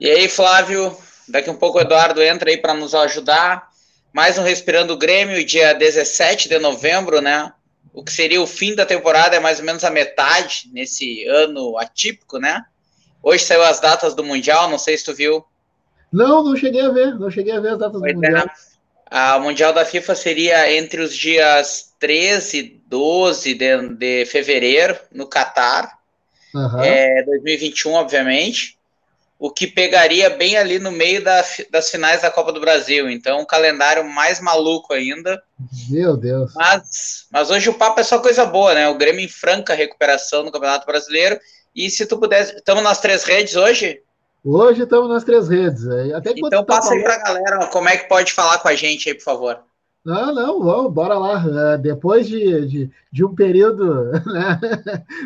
E aí, Flávio, daqui um pouco o Eduardo entra aí para nos ajudar. Mais um Respirando o Grêmio, dia 17 de novembro, né? O que seria o fim da temporada é mais ou menos a metade nesse ano atípico, né? Hoje saiu as datas do Mundial, não sei se tu viu. Não, não cheguei a ver, não cheguei a ver as datas pois do Mundial. É. A Mundial da FIFA seria entre os dias 13 e 12 de, de fevereiro, no Catar. Uhum. É, 2021, obviamente o que pegaria bem ali no meio da, das finais da Copa do Brasil. Então, um calendário mais maluco ainda. Meu Deus. Mas, mas hoje o papo é só coisa boa, né? O Grêmio em franca recuperação no Campeonato Brasileiro. E se tu pudesse. Estamos nas três redes hoje? Hoje estamos nas três redes. Até então tá passa aí para a galera como é que pode falar com a gente aí, por favor. Não, não, vamos, bora lá. Uh, depois de, de, de, um período né,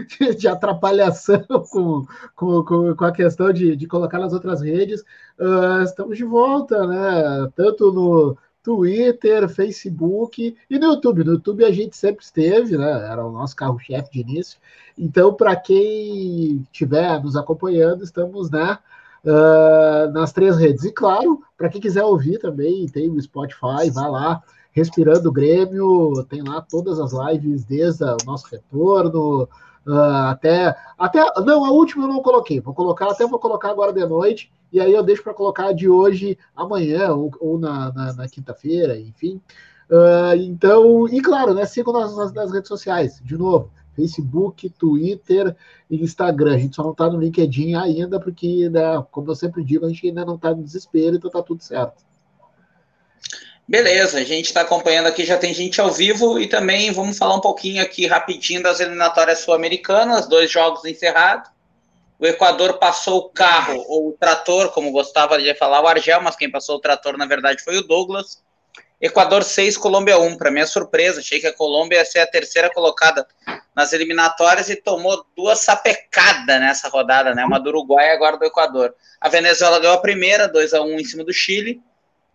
de, de, atrapalhação com, com, com, a questão de, de colocar nas outras redes, uh, estamos de volta, né? Tanto no Twitter, Facebook e no YouTube. No YouTube a gente sempre esteve, né? Era o nosso carro-chefe de início. Então, para quem estiver nos acompanhando, estamos né, uh, nas três redes. E claro, para quem quiser ouvir também, tem o Spotify, vai lá Respirando o Grêmio, tem lá todas as lives desde o nosso retorno, uh, até, até. Não, a última eu não coloquei, vou colocar, até vou colocar agora de noite, e aí eu deixo para colocar de hoje amanhã, ou, ou na, na, na quinta-feira, enfim. Uh, então, e claro, né? Sigam nas, nas, nas redes sociais, de novo. Facebook, Twitter e Instagram. A gente só não está no LinkedIn ainda, porque, né, como eu sempre digo, a gente ainda não está no desespero, então tá tudo certo. Beleza, a gente está acompanhando aqui, já tem gente ao vivo e também vamos falar um pouquinho aqui rapidinho das eliminatórias sul-americanas, dois jogos encerrados. O Equador passou o carro, ou o trator, como gostava de falar o Argel, mas quem passou o trator na verdade foi o Douglas. Equador 6, Colômbia 1. Para minha surpresa, achei que a Colômbia ia ser a terceira colocada nas eliminatórias e tomou duas sapecadas nessa rodada, né? Uma do Uruguai e agora do Equador. A Venezuela ganhou a primeira, 2 a 1 em cima do Chile.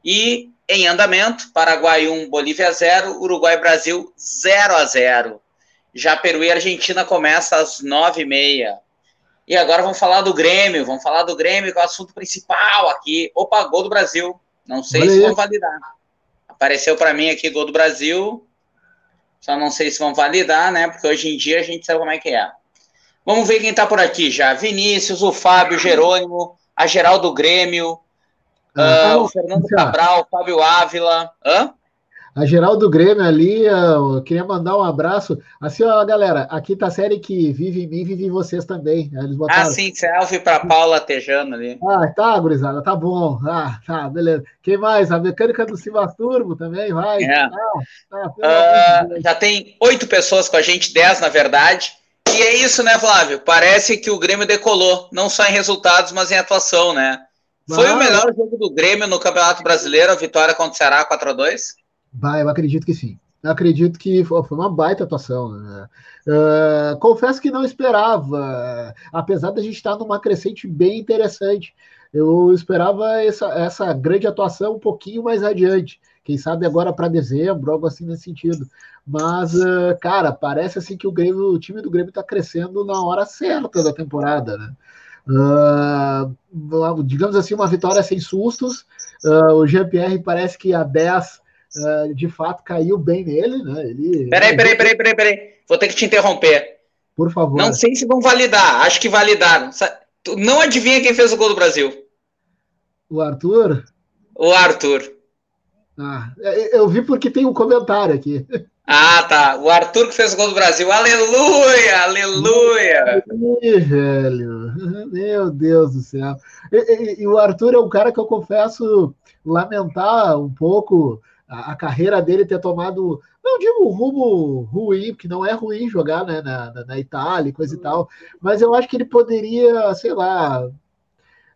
E em andamento, Paraguai 1, Bolívia 0, Uruguai e Brasil 0 a 0. Já Peru e Argentina começa às 9h30. E agora vamos falar do Grêmio, vamos falar do Grêmio, que é o assunto principal aqui. Opa, gol do Brasil. Não sei Valeu. se vão validar. Apareceu para mim aqui gol do Brasil. Só não sei se vão validar, né? Porque hoje em dia a gente sabe como é que é. Vamos ver quem tá por aqui já. Vinícius, o Fábio, o Jerônimo, a geral do Grêmio, Uh, o Fernando Cabral, o Fábio Ávila. Hã? A geral do Grêmio ali, eu queria mandar um abraço. Assim, ó, galera, aqui tá a série que vive em mim, vive em vocês também. Eles ah, botaram... Ah, sim, selfie para Paula Tejano ali. Ah, tá, gurizada, tá bom. Ah, tá, beleza. Quem mais? A mecânica do Simas Turbo também, vai. É. Ah, tá, uh, já tem oito pessoas com a gente, dez na verdade. E é isso, né, Flávio? Parece que o Grêmio decolou, não só em resultados, mas em atuação, né? Foi o melhor jogo do Grêmio no Campeonato Brasileiro, a vitória contra o Ceará 4x2? Vai, eu acredito que sim. Eu acredito que foi uma baita atuação. Né? Uh, confesso que não esperava, apesar da gente estar numa crescente bem interessante. Eu esperava essa, essa grande atuação um pouquinho mais adiante. Quem sabe agora para dezembro, algo assim nesse sentido. Mas, uh, cara, parece assim que o Grêmio, o time do Grêmio está crescendo na hora certa da temporada, né? Uh, digamos assim, uma vitória sem sustos. Uh, o Jean-Pierre parece que a 10 uh, de fato caiu bem nele, né? Ele, peraí, peraí, peraí, peraí, peraí. Vou ter que te interromper. Por favor. Não sei se vão validar, acho que validaram. Não adivinha quem fez o gol do Brasil? O Arthur? O Arthur. Ah, eu vi porque tem um comentário aqui. Ah, tá. O Arthur que fez o gol do Brasil. Aleluia! Aleluia! Ih, velho. Meu Deus do céu. E, e, e, o Arthur é um cara que eu confesso lamentar um pouco a, a carreira dele ter tomado, não digo um rumo ruim, porque não é ruim jogar né, na, na, na Itália coisa e tal, mas eu acho que ele poderia, sei lá,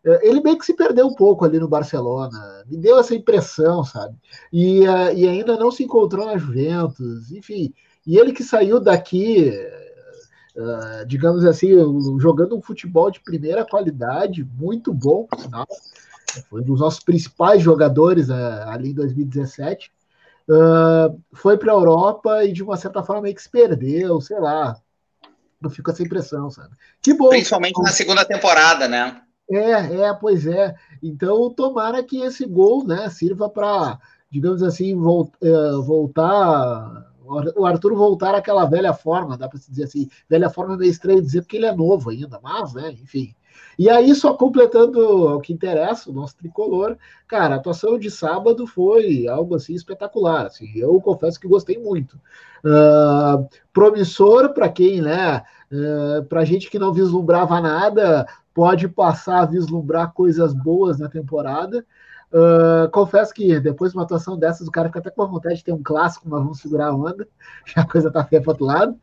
ele meio que se perdeu um pouco ali no Barcelona, me deu essa impressão, sabe? E, uh, e ainda não se encontrou na Juventus, enfim. E ele que saiu daqui, uh, digamos assim, jogando um futebol de primeira qualidade, muito bom, por sinal. Foi um dos nossos principais jogadores uh, ali em 2017. foi para a Europa e de uma certa forma meio que se perdeu, sei lá. Não fico com essa impressão, sabe? Que bom. Principalmente na segunda temporada, né? É, é, pois é. Então, tomara que esse gol né, sirva para, digamos assim, é, voltar. O Arthur voltar àquela velha forma, dá para se dizer assim. Velha forma é meio estranho dizer, porque ele é novo ainda, mas, né, enfim. E aí, só completando o que interessa, o nosso tricolor, cara, a atuação de sábado foi algo assim espetacular. Assim, eu confesso que gostei muito. Uh, promissor para quem, né? Uh, para gente que não vislumbrava nada, pode passar a vislumbrar coisas boas na temporada. Uh, confesso que depois de uma atuação dessas, o cara fica até com a vontade de ter um clássico, mas vamos segurar a onda, já a coisa tá feia para outro lado.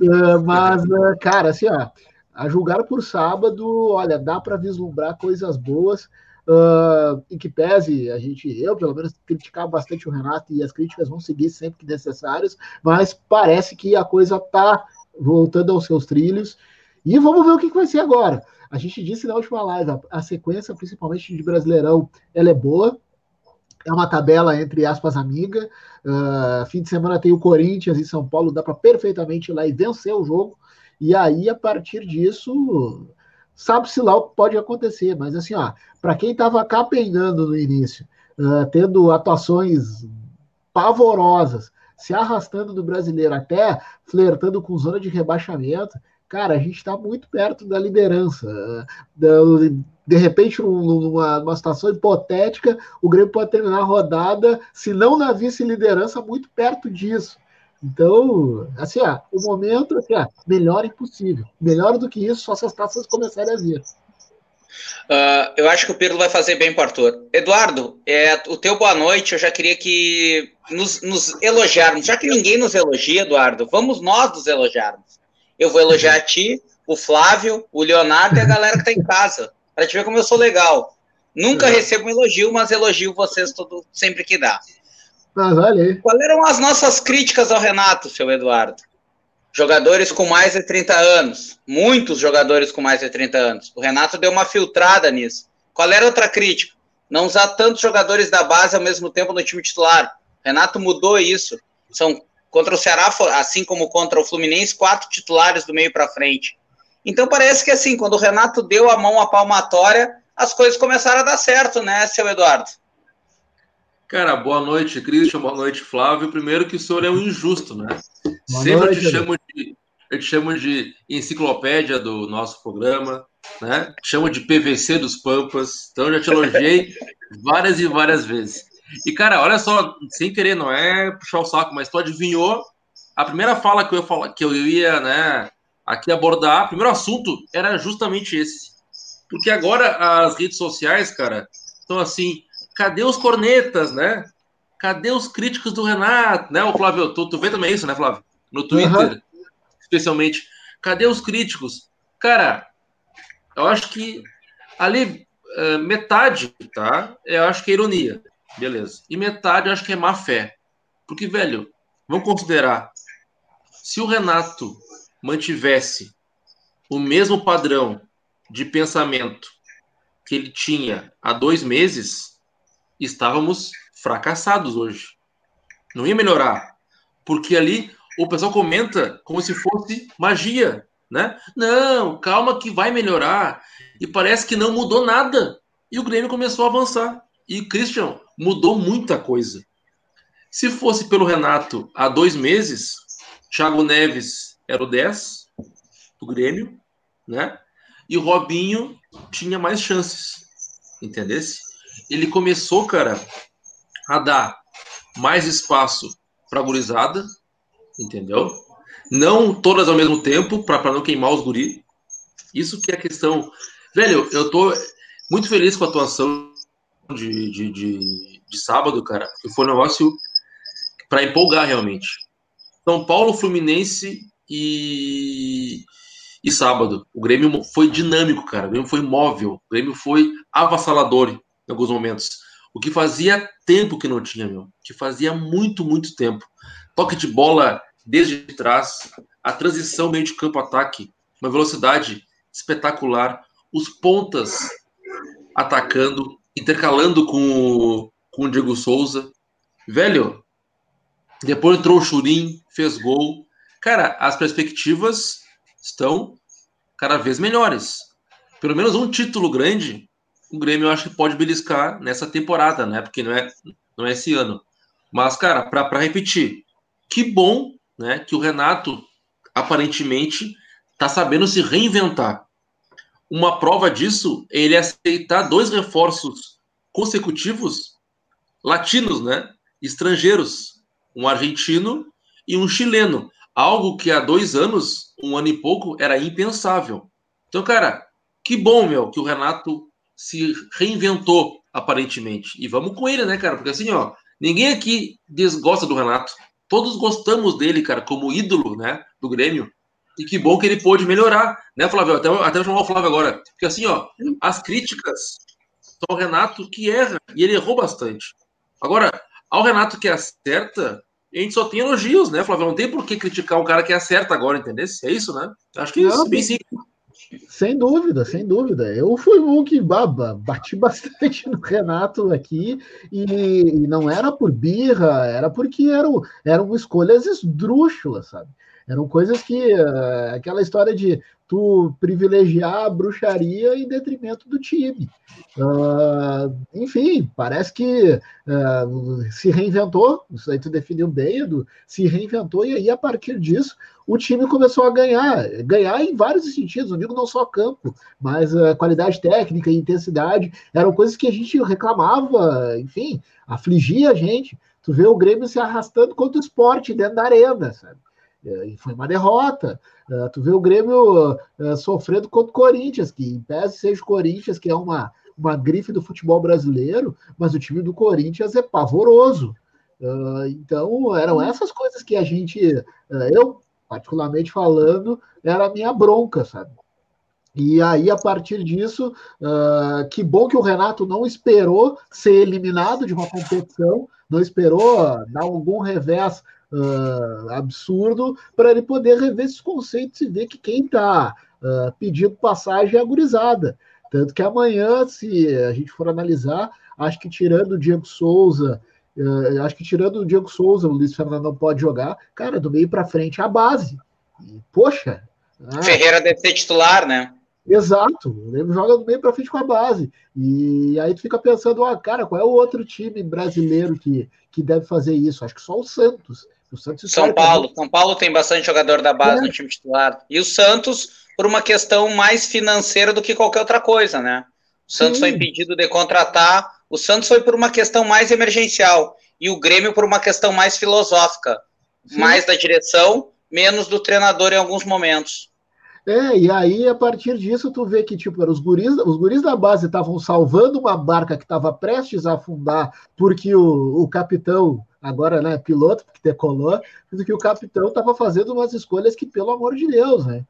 Uh, mas, uh, cara, assim, ó, a julgar por sábado, olha, dá para vislumbrar coisas boas. Uh, em que pese a gente, eu pelo menos, criticar bastante o Renato e as críticas vão seguir sempre que necessárias, mas parece que a coisa está voltando aos seus trilhos. E vamos ver o que, que vai ser agora. A gente disse na última live, a, a sequência, principalmente de Brasileirão, ela é boa. É uma tabela, entre aspas, amiga. Uh, fim de semana tem o Corinthians em São Paulo, dá para perfeitamente ir lá e vencer o jogo. E aí, a partir disso, sabe-se lá o que pode acontecer. Mas assim, ó, para quem estava capengando no início, uh, tendo atuações pavorosas, se arrastando do brasileiro, até flertando com zona de rebaixamento, cara, a gente está muito perto da liderança. De repente, numa, numa situação hipotética, o Grêmio pode terminar a rodada, se não na vice-liderança, muito perto disso. Então, assim, ó, o momento assim, melhor impossível. Melhor do que isso, só se as taças começarem a vir. Uh, eu acho que o Pirlo vai fazer bem para Arthur. Eduardo, é, o teu boa noite, eu já queria que nos, nos elogiarmos. Já que ninguém nos elogia, Eduardo, vamos nós nos elogiarmos. Eu vou elogiar a ti, o Flávio, o Leonardo e a galera que está em casa, para te ver como eu sou legal. Nunca uhum. recebo um elogio, mas elogio vocês todo, sempre que dá. Mas olha aí. Quais eram as nossas críticas ao Renato, seu Eduardo? Jogadores com mais de 30 anos. Muitos jogadores com mais de 30 anos. O Renato deu uma filtrada nisso. Qual era outra crítica? Não usar tantos jogadores da base ao mesmo tempo no time titular. O Renato mudou isso. São contra o Ceará, assim como contra o Fluminense, quatro titulares do meio para frente. Então parece que assim, quando o Renato deu a mão à palmatória, as coisas começaram a dar certo, né, seu Eduardo? Cara, boa noite, Christian, boa noite, Flávio. Primeiro que o senhor é um injusto, né? Boa Sempre noite, eu te chamo de, eu te chamo de enciclopédia do nosso programa, né? Te chamo de PVC dos Pampas. Então já te elogiei várias e várias vezes. E cara, olha só, sem querer, não é puxar o saco, mas tu adivinhou a primeira fala que eu ia falar, que eu ia, né, aqui abordar, o primeiro assunto era justamente esse. Porque agora as redes sociais, cara, estão assim, cadê os cornetas, né? Cadê os críticos do Renato, né? O Flávio, tu, tu vê também isso, né, Flávio? No Twitter, uhum. especialmente. Cadê os críticos? Cara, eu acho que ali uh, metade, tá? Eu acho que é ironia, beleza. E metade eu acho que é má fé. Porque, velho, vamos considerar, se o Renato mantivesse o mesmo padrão de pensamento que ele tinha há dois meses, estávamos fracassados hoje. Não ia melhorar. Porque ali o pessoal comenta como se fosse magia, né? Não, calma que vai melhorar. E parece que não mudou nada. E o Grêmio começou a avançar. E Christian mudou muita coisa. Se fosse pelo Renato há dois meses, Thiago Neves era o 10 do Grêmio, né? E o Robinho tinha mais chances. Entendesse? ele começou, cara, a dar mais espaço para gurizada, entendeu? Não todas ao mesmo tempo, para não queimar os guri. Isso que é a questão. Velho, eu tô muito feliz com a atuação de, de, de, de sábado, cara, porque foi um negócio para empolgar realmente. São Paulo, Fluminense e, e sábado. O Grêmio foi dinâmico, cara. O Grêmio foi móvel. O Grêmio foi avassalador em alguns momentos. O que fazia tempo que não tinha, meu. Que fazia muito, muito tempo. Toque de bola desde trás, a transição meio de campo ataque, uma velocidade espetacular, os pontas atacando, intercalando com, com o Diego Souza. Velho, depois entrou o Churim, fez gol. Cara, as perspectivas estão cada vez melhores. pelo menos um título grande, o Grêmio eu acho que pode beliscar nessa temporada, né? Porque não é, não é esse ano. Mas, cara, para repetir, que bom né, que o Renato aparentemente está sabendo se reinventar. Uma prova disso é ele aceitar dois reforços consecutivos latinos, né? Estrangeiros, um argentino e um chileno, algo que há dois anos, um ano e pouco, era impensável. Então, cara, que bom, meu, que o Renato se reinventou aparentemente. E vamos com ele, né, cara? Porque assim, ó, ninguém aqui desgosta do Renato. Todos gostamos dele, cara, como ídolo, né, do Grêmio. E que bom que ele pôde melhorar, né, Flávio? Até, até chamar o Flávio agora. Porque assim, ó, as críticas são o Renato que erra, e ele errou bastante. Agora, ao Renato que acerta, a gente só tem elogios, né, Flávio? Não tem por que criticar um cara que acerta agora, entendeu? É isso, né? Acho que é isso, bem simples. Sem dúvida, sem dúvida. Eu fui um que baba, bati bastante no Renato aqui e, e não era por birra, era porque eram, eram escolhas esdrúxulas, sabe? Eram coisas que. Uh, aquela história de tu privilegiar a bruxaria em detrimento do time. Uh, enfim, parece que uh, se reinventou, isso aí tu definiu bem, Edu, se reinventou, e aí a partir disso o time começou a ganhar, ganhar em vários sentidos, não digo não só campo, mas uh, qualidade técnica intensidade, eram coisas que a gente reclamava, enfim, afligia a gente. Tu vê o Grêmio se arrastando contra o esporte dentro da arena, sabe? E foi uma derrota. Uh, tu vê o Grêmio uh, sofrendo contra o Corinthians, que em pese seja o Corinthians, que é uma, uma grife do futebol brasileiro, mas o time do Corinthians é pavoroso. Então, eram essas coisas que a gente, eu, particularmente falando, era a minha bronca, sabe? E aí, a partir disso, que bom que o Renato não esperou ser eliminado de uma competição, não esperou dar algum revés uh, absurdo para ele poder rever esses conceitos e ver que quem está uh, pedindo passagem é a gurizada. Tanto que amanhã, se a gente for analisar, acho que tirando o Diego Souza, uh, acho que tirando o Diego Souza, o Luiz Fernando não pode jogar, cara, do meio para frente é a base. E, poxa. Ah, Ferreira deve ser titular, né? Exato, ele joga do meio para frente com a base. E aí tu fica pensando, ah, cara, qual é o outro time brasileiro que, que deve fazer isso? Acho que só o Santos. O Santos São Paulo. São Paulo tem bastante jogador da base é. no time titular. E o Santos, por uma questão mais financeira do que qualquer outra coisa, né? O Santos Sim. foi impedido de contratar. O Santos foi por uma questão mais emergencial. E o Grêmio por uma questão mais filosófica. Sim. Mais da direção, menos do treinador em alguns momentos. É, e aí, a partir disso, tu vê que, tipo, os guris, os guris da base estavam salvando uma barca que estava prestes a afundar, porque o, o capitão agora, né, piloto, porque decolou, que o capitão estava fazendo umas escolhas que, pelo amor de Deus, né?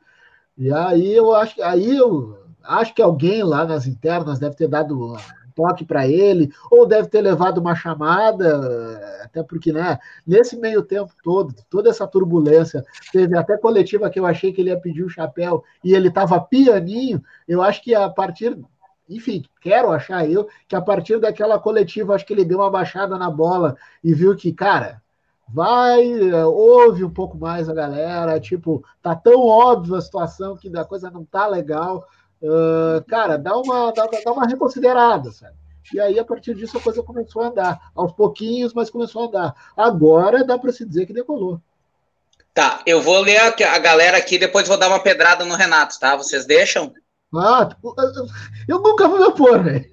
E aí eu acho, aí eu acho que alguém lá nas internas deve ter dado toque para ele, ou deve ter levado uma chamada, até porque, né, nesse meio tempo todo, toda essa turbulência, teve até coletiva que eu achei que ele ia pedir o chapéu e ele estava pianinho, eu acho que a partir enfim, quero achar eu que a partir daquela coletiva, acho que ele deu uma baixada na bola e viu que, cara, vai, ouve um pouco mais a galera, tipo, tá tão óbvio a situação que a coisa não tá legal. Uh, cara, dá uma, dá, dá uma reconsiderada, sabe? E aí, a partir disso, a coisa começou a andar. Aos pouquinhos, mas começou a andar. Agora dá para se dizer que decolou. Tá, eu vou ler a, a galera aqui, depois vou dar uma pedrada no Renato, tá? Vocês deixam? Ah, eu nunca vou me opor, velho.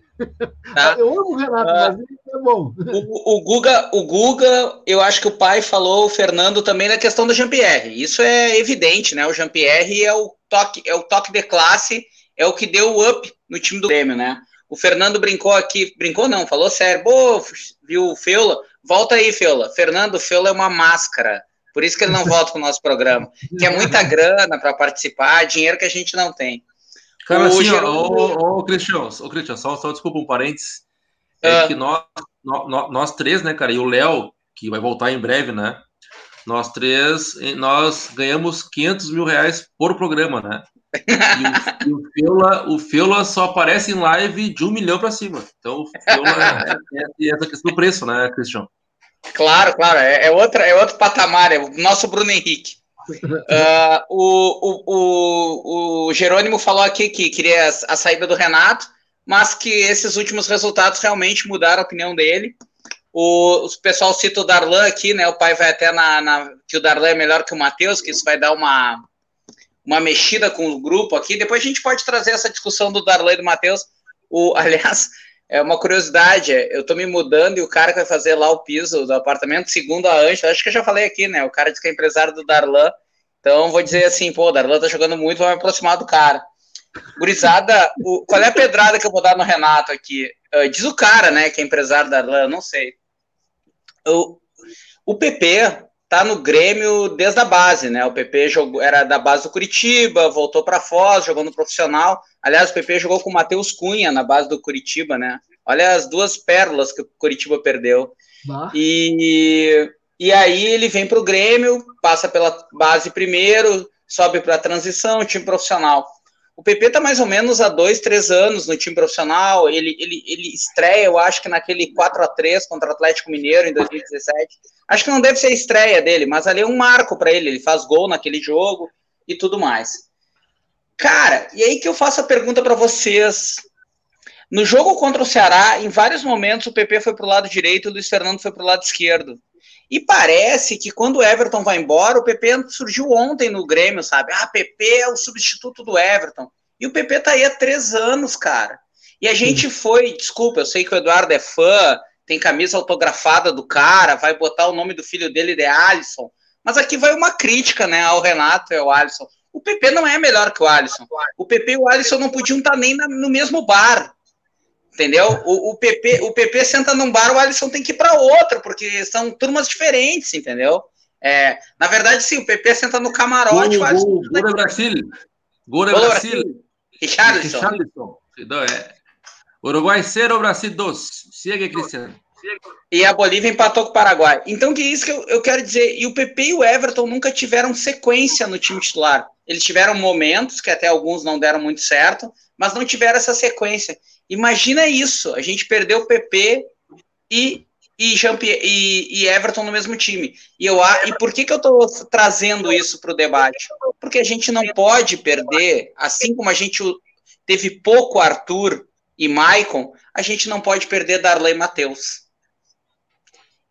Tá. Eu amo o Renato, ah, mas é bom. O, o, Guga, o Guga, eu acho que o pai falou, o Fernando também na questão do Jean-Pierre. Isso é evidente, né? O Jean-Pierre é o toque, é o toque de classe, é o que deu o up no time do Grêmio, né? O Fernando brincou aqui, brincou não, falou sério. Pô, viu o Feula? Volta aí, Feula. Fernando, Feula é uma máscara. Por isso que ele não volta para o nosso programa. Que é muita grana para participar, dinheiro que a gente não tem. Cara, assim, ô, ô, Cristian, ô, Cristian, só, só desculpa um parênteses. É ah. que nós, nós, nós três, né, cara, e o Léo, que vai voltar em breve, né? Nós três, nós ganhamos 500 mil reais por programa, né? E, o, Feula, o Feula só aparece em live de um milhão para cima. Então, o Feula é, é, é essa questão do preço, né, Cristian? Claro, claro, é, é, outra, é outro patamar, é o nosso Bruno Henrique. Uh, o, o, o, o Jerônimo falou aqui que queria a saída do Renato, mas que esses últimos resultados realmente mudaram a opinião dele. O, o pessoal cita o Darlan aqui, né? O pai vai até na, na que o Darlan é melhor que o Matheus, que isso vai dar uma, uma mexida com o grupo aqui. Depois a gente pode trazer essa discussão do Darlan e do Matheus. O, aliás, é uma curiosidade, eu tô me mudando e o cara que vai fazer lá o piso do apartamento, segundo a Ângela, acho que eu já falei aqui, né? O cara diz que é empresário do Darlan. Então vou dizer assim, pô, o Darlan tá jogando muito, vou me aproximar do cara. Gurizada, o, qual é a pedrada que eu vou dar no Renato aqui? Uh, diz o cara, né, que é empresário da Darlan, não sei. O, o PP tá no Grêmio desde a base, né? O PP jogou, era da base do Curitiba, voltou para Foz, jogou no profissional. Aliás, o PP jogou com o Matheus Cunha na base do Curitiba, né? Olha as duas pérolas que o Curitiba perdeu. E, e aí ele vem para o Grêmio, passa pela base primeiro, sobe para a transição, time profissional. O PP está mais ou menos há dois, três anos no time profissional. Ele, ele, ele estreia, eu acho que naquele 4 a 3 contra o Atlético Mineiro em 2017. Acho que não deve ser a estreia dele, mas ali é um marco para ele. Ele faz gol naquele jogo e tudo mais. Cara, e aí que eu faço a pergunta para vocês. No jogo contra o Ceará, em vários momentos o PP foi para o lado direito e o Luiz Fernando foi para o lado esquerdo. E parece que quando o Everton vai embora, o PP surgiu ontem no Grêmio, sabe? Ah, PP é o substituto do Everton. E o PP tá aí há três anos, cara. E a gente foi, desculpa, eu sei que o Eduardo é fã, tem camisa autografada do cara, vai botar o nome do filho dele de Alisson. Mas aqui vai uma crítica, né, ao Renato e ao Alisson. O PP não é melhor que o Alisson. O PP e o Alisson não podiam estar nem no mesmo bar. Entendeu? O, o, PP, o PP senta num bar, o Alisson tem que ir para outro, porque são turmas diferentes, entendeu? É, na verdade, sim, o PP senta no camarote. Gol, o Alisson gol, gol Brasil. Gol do Brasil. Richarlison. Richarlison. É. Uruguai 0, Brasil 2. Siga, Cristiano. E a Bolívia empatou com o Paraguai. Então, que é isso que eu, eu quero dizer. E o PP e o Everton nunca tiveram sequência no time titular. Eles tiveram momentos, que até alguns não deram muito certo, mas não tiveram essa sequência. Imagina isso, a gente perdeu o PP e, e, e, e Everton no mesmo time. E, eu, e por que, que eu estou trazendo isso para o debate? Porque a gente não pode perder, assim como a gente teve pouco Arthur e Maicon, a gente não pode perder Darlan e Matheus.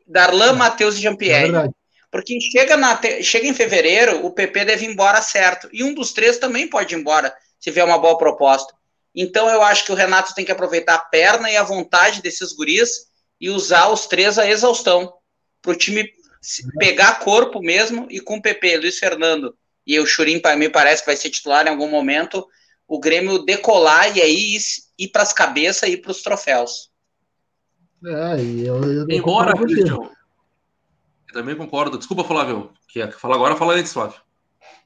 Darlan, Matheus e Jean-Pierre. É porque chega, na, chega em fevereiro, o PP deve ir embora certo. E um dos três também pode ir embora, se vier uma boa proposta. Então eu acho que o Renato tem que aproveitar a perna e a vontade desses guris e usar os três a exaustão para o time pegar corpo mesmo e com o PP, Luiz Fernando e o Churim me parece que vai ser titular em algum momento, o Grêmio decolar e aí ir, para as cabeças e ir para os troféus. É, eu, eu Embora, Cristian, eu também concordo. Desculpa, Flávio, que fala agora, fala antes, Flávio.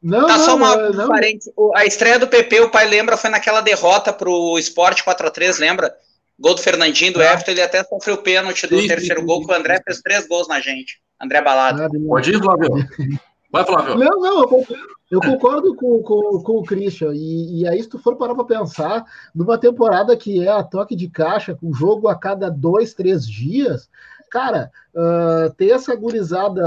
Não, tá não, só uma não. parente. A estreia do PP, o pai lembra, foi naquela derrota pro Sport 4x3, lembra? Gol do Fernandinho, do é. Everton, ele até sofreu o pênalti do sim, terceiro sim, gol, que o André fez três gols na gente. André Balado. Ah, Pode ir, Flávio. Vai, Flávio. Não, não, eu concordo com, com, com o Christian. E, e aí, se tu for parar para pensar, numa temporada que é a toque de caixa, com jogo a cada dois, três dias, cara, uh, ter essa gurizada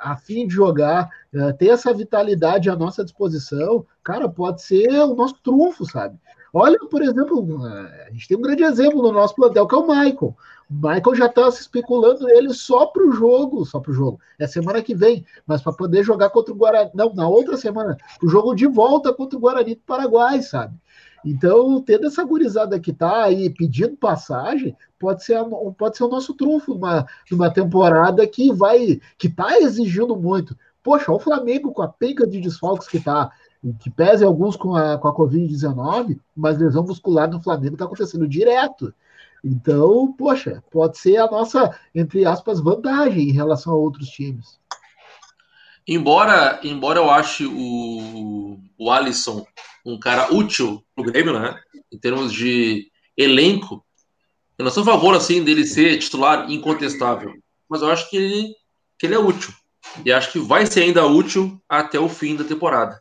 a fim de jogar, uh, ter essa vitalidade à nossa disposição, cara, pode ser o nosso trunfo, sabe? Olha, por exemplo, a gente tem um grande exemplo no nosso plantel, que é o Michael. O Michael já está se especulando ele só para o jogo, só para o jogo. É semana que vem, mas para poder jogar contra o Guarani. Não, na outra semana, o jogo de volta contra o Guarani do Paraguai, sabe? Então, tendo essa gurizada que está aí pedindo passagem, pode ser, pode ser o nosso trunfo numa, numa temporada que vai, que está exigindo muito. Poxa, o Flamengo com a penca de desfalques que está, que pese alguns com a, com a Covid-19, mas lesão muscular no Flamengo está acontecendo direto. Então, poxa, pode ser a nossa, entre aspas, vantagem em relação a outros times. Embora, embora eu ache o, o Alisson um cara útil pro Grêmio, né? Em termos de elenco. Eu não sou a favor, assim, dele ser titular incontestável. Mas eu acho que ele, que ele é útil. E acho que vai ser ainda útil até o fim da temporada.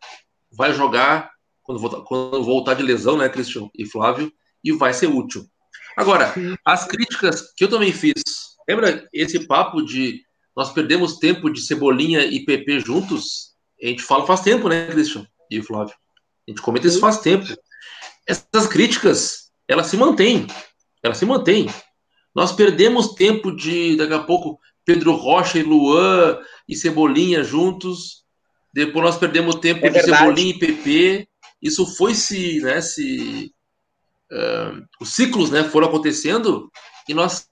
Vai jogar quando voltar, quando voltar de lesão, né, Cristian e Flávio, e vai ser útil. Agora, as críticas que eu também fiz, lembra esse papo de nós perdemos tempo de Cebolinha e PP juntos? a gente fala faz tempo, né, Christian e Flávio? A gente comenta isso faz tempo. Essas críticas, elas se mantêm. Elas se mantêm. Nós perdemos tempo de, daqui a pouco, Pedro Rocha e Luan e Cebolinha juntos. Depois nós perdemos tempo é de Cebolinha e PP. Isso foi se, né, se uh, os ciclos, né, foram acontecendo e nós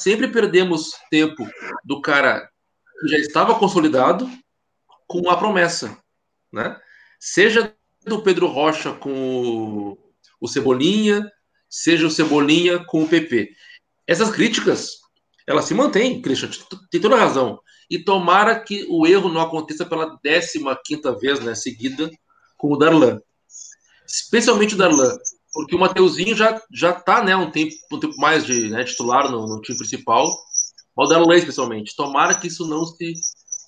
sempre perdemos tempo do cara que já estava consolidado com a promessa, né? Seja do Pedro Rocha com o Cebolinha, seja o Cebolinha com o PP. Essas críticas, elas se mantêm, Christian, tem toda razão. E tomara que o erro não aconteça pela 15 quinta vez né, seguida com o Darlan. Especialmente o Darlan, porque o Mateuzinho já, já tá né, um, tempo, um tempo mais de né, titular no, no time principal, o Darlan especialmente. Tomara que isso não se,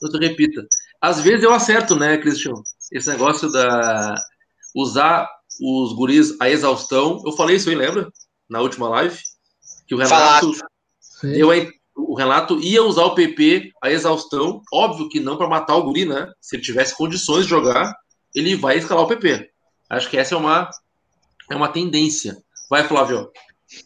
não se repita. Às vezes eu acerto, né, Christian? Esse negócio da usar os guris a exaustão. Eu falei isso aí, lembra? Na última live. Que o Renato. Eu, o Renato ia usar o PP a exaustão. Óbvio que não para matar o guri, né? Se ele tivesse condições de jogar, ele vai escalar o PP. Acho que essa é uma, é uma tendência. Vai, Flávio.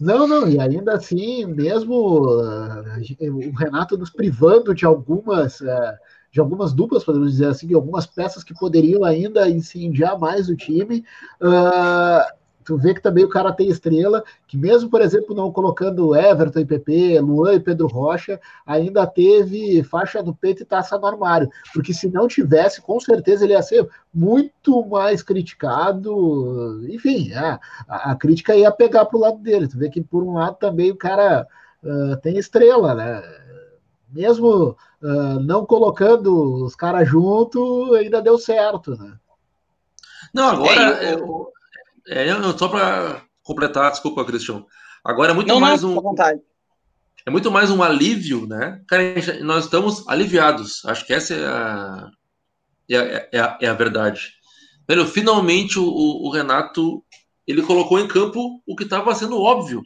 Não, não, e ainda assim, mesmo uh, o Renato nos privando de algumas uh, de algumas duplas, podemos dizer assim, de algumas peças que poderiam ainda incendiar mais o time. Uh, tu vê que também o cara tem estrela, que mesmo, por exemplo, não colocando Everton e PP, Luan e Pedro Rocha, ainda teve faixa no peito e taça no armário. Porque se não tivesse, com certeza ele ia ser muito mais criticado. Enfim, é, a, a, crítica ia pegar para o lado dele. Tu vê que, por um lado, também o cara uh, tem estrela, né? mesmo uh, não colocando os caras junto, ainda deu certo, né? Não, agora é, eu, é, só para completar, desculpa, Cristiano. Agora é muito não, mais não, um é muito mais um alívio, né? Cara, nós estamos aliviados. Acho que essa é a, é a, é a, é a verdade. Velho, finalmente o, o, Renato ele colocou em campo o que estava sendo óbvio.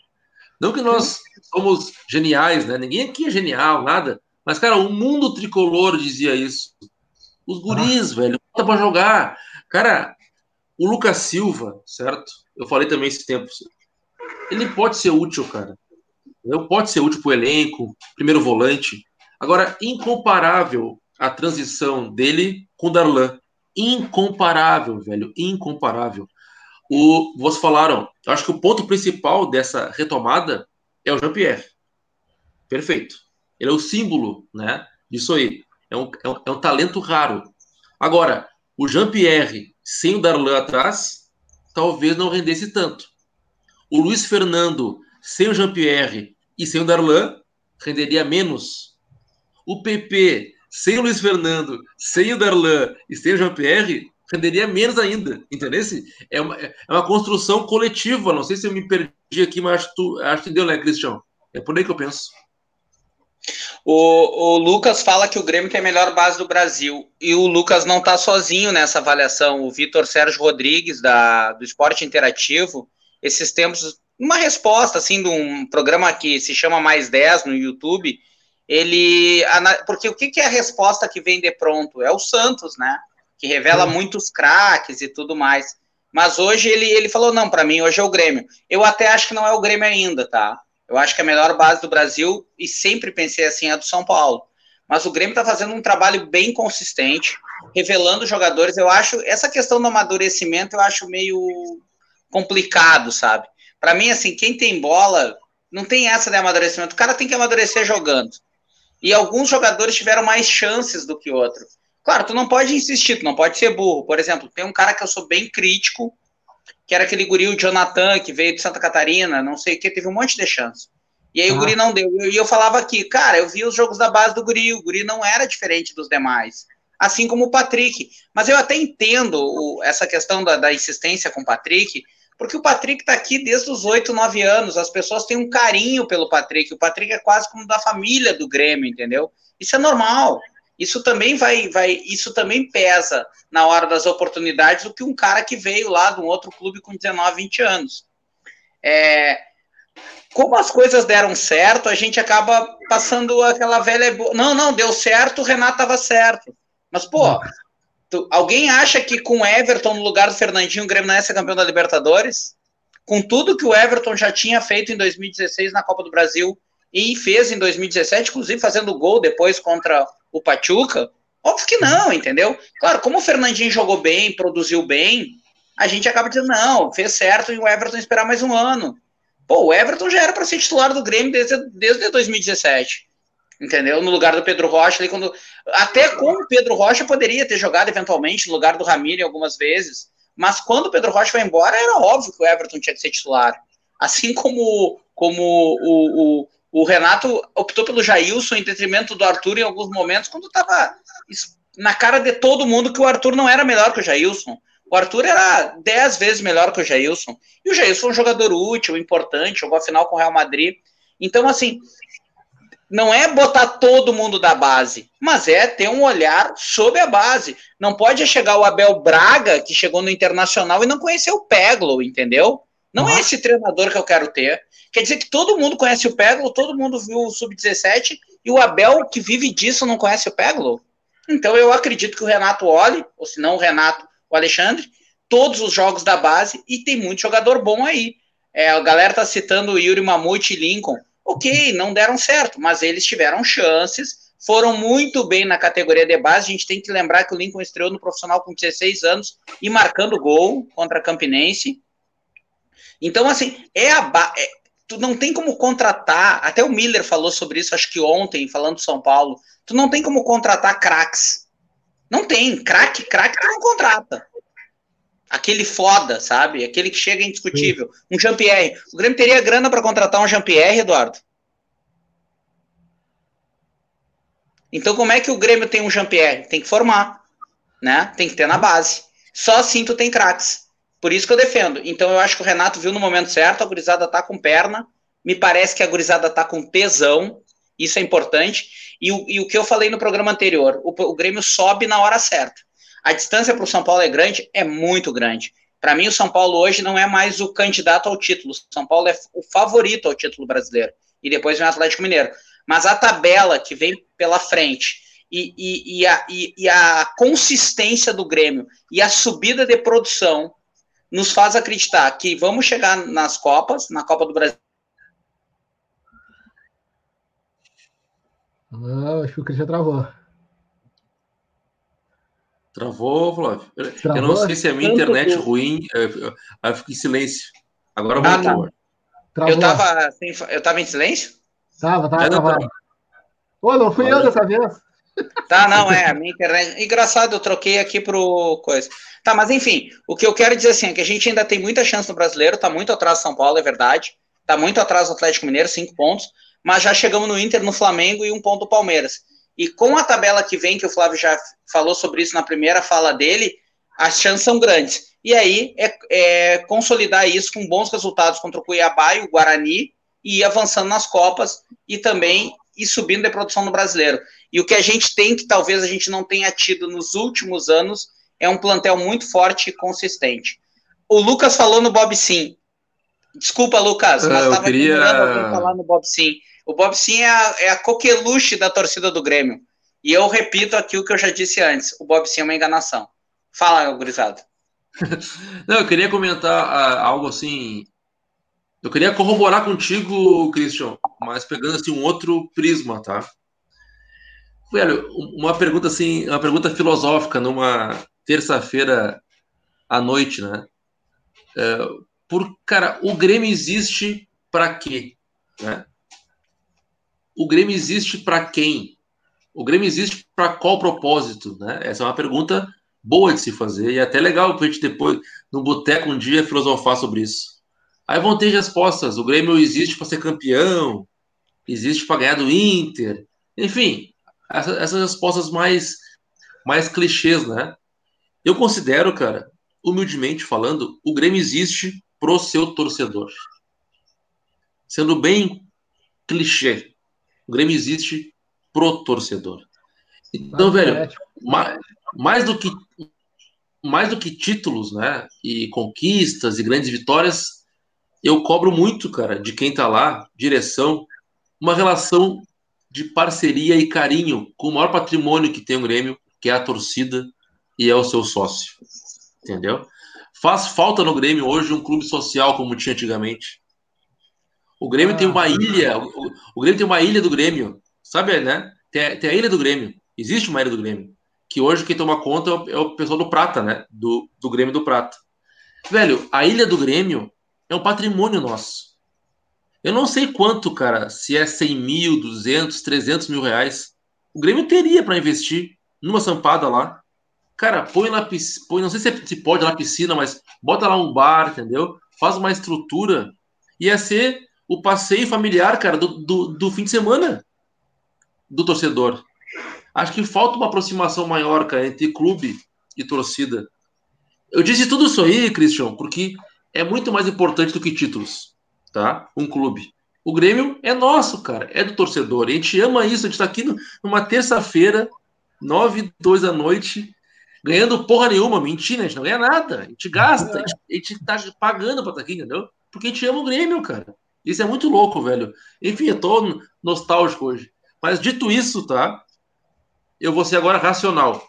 Não que nós somos geniais, né? Ninguém aqui é genial, nada. Mas, cara, o mundo tricolor dizia isso. Os guris, ah. velho, bota pra jogar. Cara, o Lucas Silva, certo? Eu falei também esses tempos. Ele pode ser útil, cara. Ele pode ser útil pro elenco, primeiro volante. Agora, incomparável a transição dele com o Darlan. Incomparável, velho. Incomparável. O, vocês falaram, acho que o ponto principal dessa retomada é o Jean-Pierre. Perfeito. Ele é o símbolo né, disso aí. É um, é um, é um talento raro. Agora, o Jean-Pierre sem o Darlan atrás, talvez não rendesse tanto. O Luiz Fernando sem o Jean-Pierre e sem o Darlan renderia menos. O PP sem o Luiz Fernando, sem o Darlan e sem o Jean-Pierre renderia menos ainda, entendeu? É uma, é uma construção coletiva. Não sei se eu me perdi aqui, mas acho, tu, acho que deu, né, Cristiano? É por aí que eu penso. O, o, Lucas fala que o Grêmio tem a melhor base do Brasil. E o Lucas não está sozinho nessa avaliação. O Vitor Sérgio Rodrigues, da, do Esporte Interativo, esses tempos, uma resposta assim de um programa que se chama Mais 10 no YouTube. Ele. Porque o que, que é a resposta que vem de pronto? É o Santos, né? que revela muitos craques e tudo mais. Mas hoje ele, ele falou: não, para mim hoje é o Grêmio. Eu até acho que não é o Grêmio ainda, tá? Eu acho que a melhor base do Brasil, e sempre pensei assim, é a do São Paulo. Mas o Grêmio está fazendo um trabalho bem consistente, revelando jogadores. Eu acho, essa questão do amadurecimento, eu acho meio complicado, sabe? Para mim, assim, quem tem bola, não tem essa de amadurecimento. O cara tem que amadurecer jogando. E alguns jogadores tiveram mais chances do que outros. Claro, tu não pode insistir, tu não pode ser burro. Por exemplo, tem um cara que eu sou bem crítico, que era aquele guri, o Jonathan, que veio de Santa Catarina, não sei o que, teve um monte de chance. E aí ah. o guri não deu. E eu, falava aqui, cara, eu vi os jogos da base do guri, o guri não era diferente dos demais. Assim como o Patrick. Mas eu até entendo o, essa questão da, da insistência com o Patrick, porque o Patrick tá aqui desde os 8, 9 anos. As pessoas têm um carinho pelo Patrick. O Patrick é quase como da família do Grêmio, entendeu? Isso é normal. Isso também vai, vai, isso também pesa na hora das oportunidades do que um cara que veio lá de um outro clube com 19, 20 anos. É, como as coisas deram certo, a gente acaba passando aquela velha. Não, não, deu certo, o Renato estava certo. Mas, pô, Tu, alguém acha que com Everton no lugar do Fernandinho o Grêmio não ia ser campeão da Libertadores? Com tudo que o Everton já tinha feito em 2016 na Copa do Brasil e fez em 2017, inclusive fazendo gol depois contra o Pachuca? Óbvio que não, entendeu? Claro, como o Fernandinho jogou bem, produziu bem, a gente acaba dizendo, não, fez certo e o Everton esperar mais um ano. Pô, o Everton já era para ser titular do Grêmio desde, desde 2017 entendeu? No lugar do Pedro Rocha, ali quando até com o Pedro Rocha poderia ter jogado eventualmente no lugar do Ramiro algumas vezes, mas quando o Pedro Rocha foi embora era óbvio que o Everton tinha que ser titular. Assim como como o, o, o Renato optou pelo Jailson em detrimento do Arthur em alguns momentos, quando estava na cara de todo mundo que o Arthur não era melhor que o Jailson. O Arthur era dez vezes melhor que o Jailson. E o Jailson é um jogador útil, importante, jogou a final com o Real Madrid. Então, assim, não é botar todo mundo da base, mas é ter um olhar sobre a base. Não pode chegar o Abel Braga, que chegou no Internacional e não conheceu o Peglo, entendeu? Não é esse treinador que eu quero ter. Quer dizer que todo mundo conhece o Peglo, todo mundo viu o Sub-17 e o Abel, que vive disso, não conhece o Peglo? Então eu acredito que o Renato olhe, ou se não o Renato, o Alexandre, todos os jogos da base e tem muito jogador bom aí. É, a galera tá citando o Yuri Mamute e Lincoln. Ok, não deram certo, mas eles tiveram chances, foram muito bem na categoria de base. A gente tem que lembrar que o Lincoln estreou no profissional com 16 anos e marcando gol contra a Campinense. Então, assim, é a é, tu não tem como contratar. Até o Miller falou sobre isso, acho que ontem, falando de São Paulo. Tu não tem como contratar craques. Não tem. Craque, craque, tu não contrata aquele foda, sabe? Aquele que chega indiscutível. Um Jean-Pierre. O Grêmio teria grana para contratar um Jean-Pierre, Eduardo? Então, como é que o Grêmio tem um Jean-Pierre? Tem que formar, né? Tem que ter na base. Só assim tu tem craques. Por isso que eu defendo. Então, eu acho que o Renato viu no momento certo, a gurizada tá com perna. Me parece que a gurizada tá com tesão. Isso é importante. E o, e o que eu falei no programa anterior, o, o Grêmio sobe na hora certa. A distância para o São Paulo é grande? É muito grande. Para mim, o São Paulo hoje não é mais o candidato ao título. O São Paulo é o favorito ao título brasileiro. E depois vem o Atlético Mineiro. Mas a tabela que vem pela frente e, e, e, a, e, a, consistência do Grêmio e a subida de produção nos faz acreditar que vamos chegar nas Copas, na Copa do Brasil. Ah, acho que o Cristian travou. Travou, Flávio. Travou? Eu não sei se é a minha internet ruim, aí fico em silêncio. Agora ah, voltou. Tá. Eu, tava, eu tava em silêncio? Tava, tava. tava. Pô, não fui eu dessa vez. Tá, não, é, a minha internet. Engraçado, eu troquei aqui pro coisa. Tá, mas enfim, o que eu quero dizer assim é que a gente ainda tem muita chance no brasileiro, tá muito atrás do São Paulo, é verdade. Tá muito atrás do Atlético Mineiro, cinco pontos, mas já chegamos no Inter, no Flamengo e um ponto do Palmeiras. E com a tabela que vem, que o Flávio já falou sobre isso na primeira fala dele, as chances são grandes. E aí é, é consolidar isso com bons resultados contra o Cuiabá e o Guarani e ir avançando nas Copas e também ir subindo de produção no brasileiro. E o que a gente tem, que talvez a gente não tenha tido nos últimos anos, é um plantel muito forte e consistente. O Lucas falou no Bob Sim. Desculpa, Lucas, mas estava queria... falar no Bob Sim. O Bob Sim é a, é a coqueluche da torcida do Grêmio. E eu repito aqui o que eu já disse antes: o Bob Sim é uma enganação. Fala, gurizada. Não, eu queria comentar uh, algo assim. Eu queria corroborar contigo, Christian, mas pegando assim um outro prisma, tá? Velho, uma pergunta assim, uma pergunta filosófica numa terça-feira à noite, né? É, por cara, o Grêmio existe para quê? Né? o Grêmio existe para quem? O Grêmio existe para qual propósito? Né? Essa é uma pergunta boa de se fazer e é até legal para a gente depois, no boteco, um dia filosofar sobre isso. Aí vão ter respostas. O Grêmio existe para ser campeão, existe para ganhar do Inter, enfim, essas, essas respostas mais, mais clichês, né? Eu considero, cara, humildemente falando, o Grêmio existe pro seu torcedor. Sendo bem clichê. O Grêmio existe pro torcedor. Então, velho, mais, mais do que mais do que títulos, né, e conquistas e grandes vitórias, eu cobro muito, cara, de quem tá lá, direção, uma relação de parceria e carinho com o maior patrimônio que tem o Grêmio, que é a torcida, e é o seu sócio. Entendeu? Faz falta no Grêmio hoje um clube social como tinha antigamente. O Grêmio ah, tem uma ilha, o, o, Grêmio tem uma ilha do Grêmio, sabe, né? Tem, tem, a ilha do Grêmio. Existe uma ilha do Grêmio. Que hoje quem toma conta é o, é o pessoal do Prata, né? Do, do Grêmio do Prata. Velho, a ilha do Grêmio é um patrimônio nosso. Eu não sei quanto, cara, se é 100 mil, 200, 300 mil reais. O Grêmio teria para investir numa sampada lá. Cara, põe lá, põe, não sei se, é, pode na piscina, mas bota lá um bar, entendeu? Faz uma estrutura. Ia ser o passeio familiar, cara, do, do, do fim de semana do torcedor. Acho que falta uma aproximação maior, cara, entre clube e torcida. Eu disse tudo isso aí, Christian, porque é muito mais importante do que títulos, tá? Um clube. O Grêmio é nosso, cara, é do torcedor. A gente ama isso, a gente tá aqui numa terça-feira, nove, dois da noite, ganhando porra nenhuma. Mentira, a gente não ganha nada. A gente gasta, a gente, a gente tá pagando pra estar tá aqui, entendeu? Porque a gente ama o Grêmio, cara. Isso é muito louco, velho. Enfim, eu tô nostálgico hoje. Mas dito isso, tá? Eu vou ser agora racional.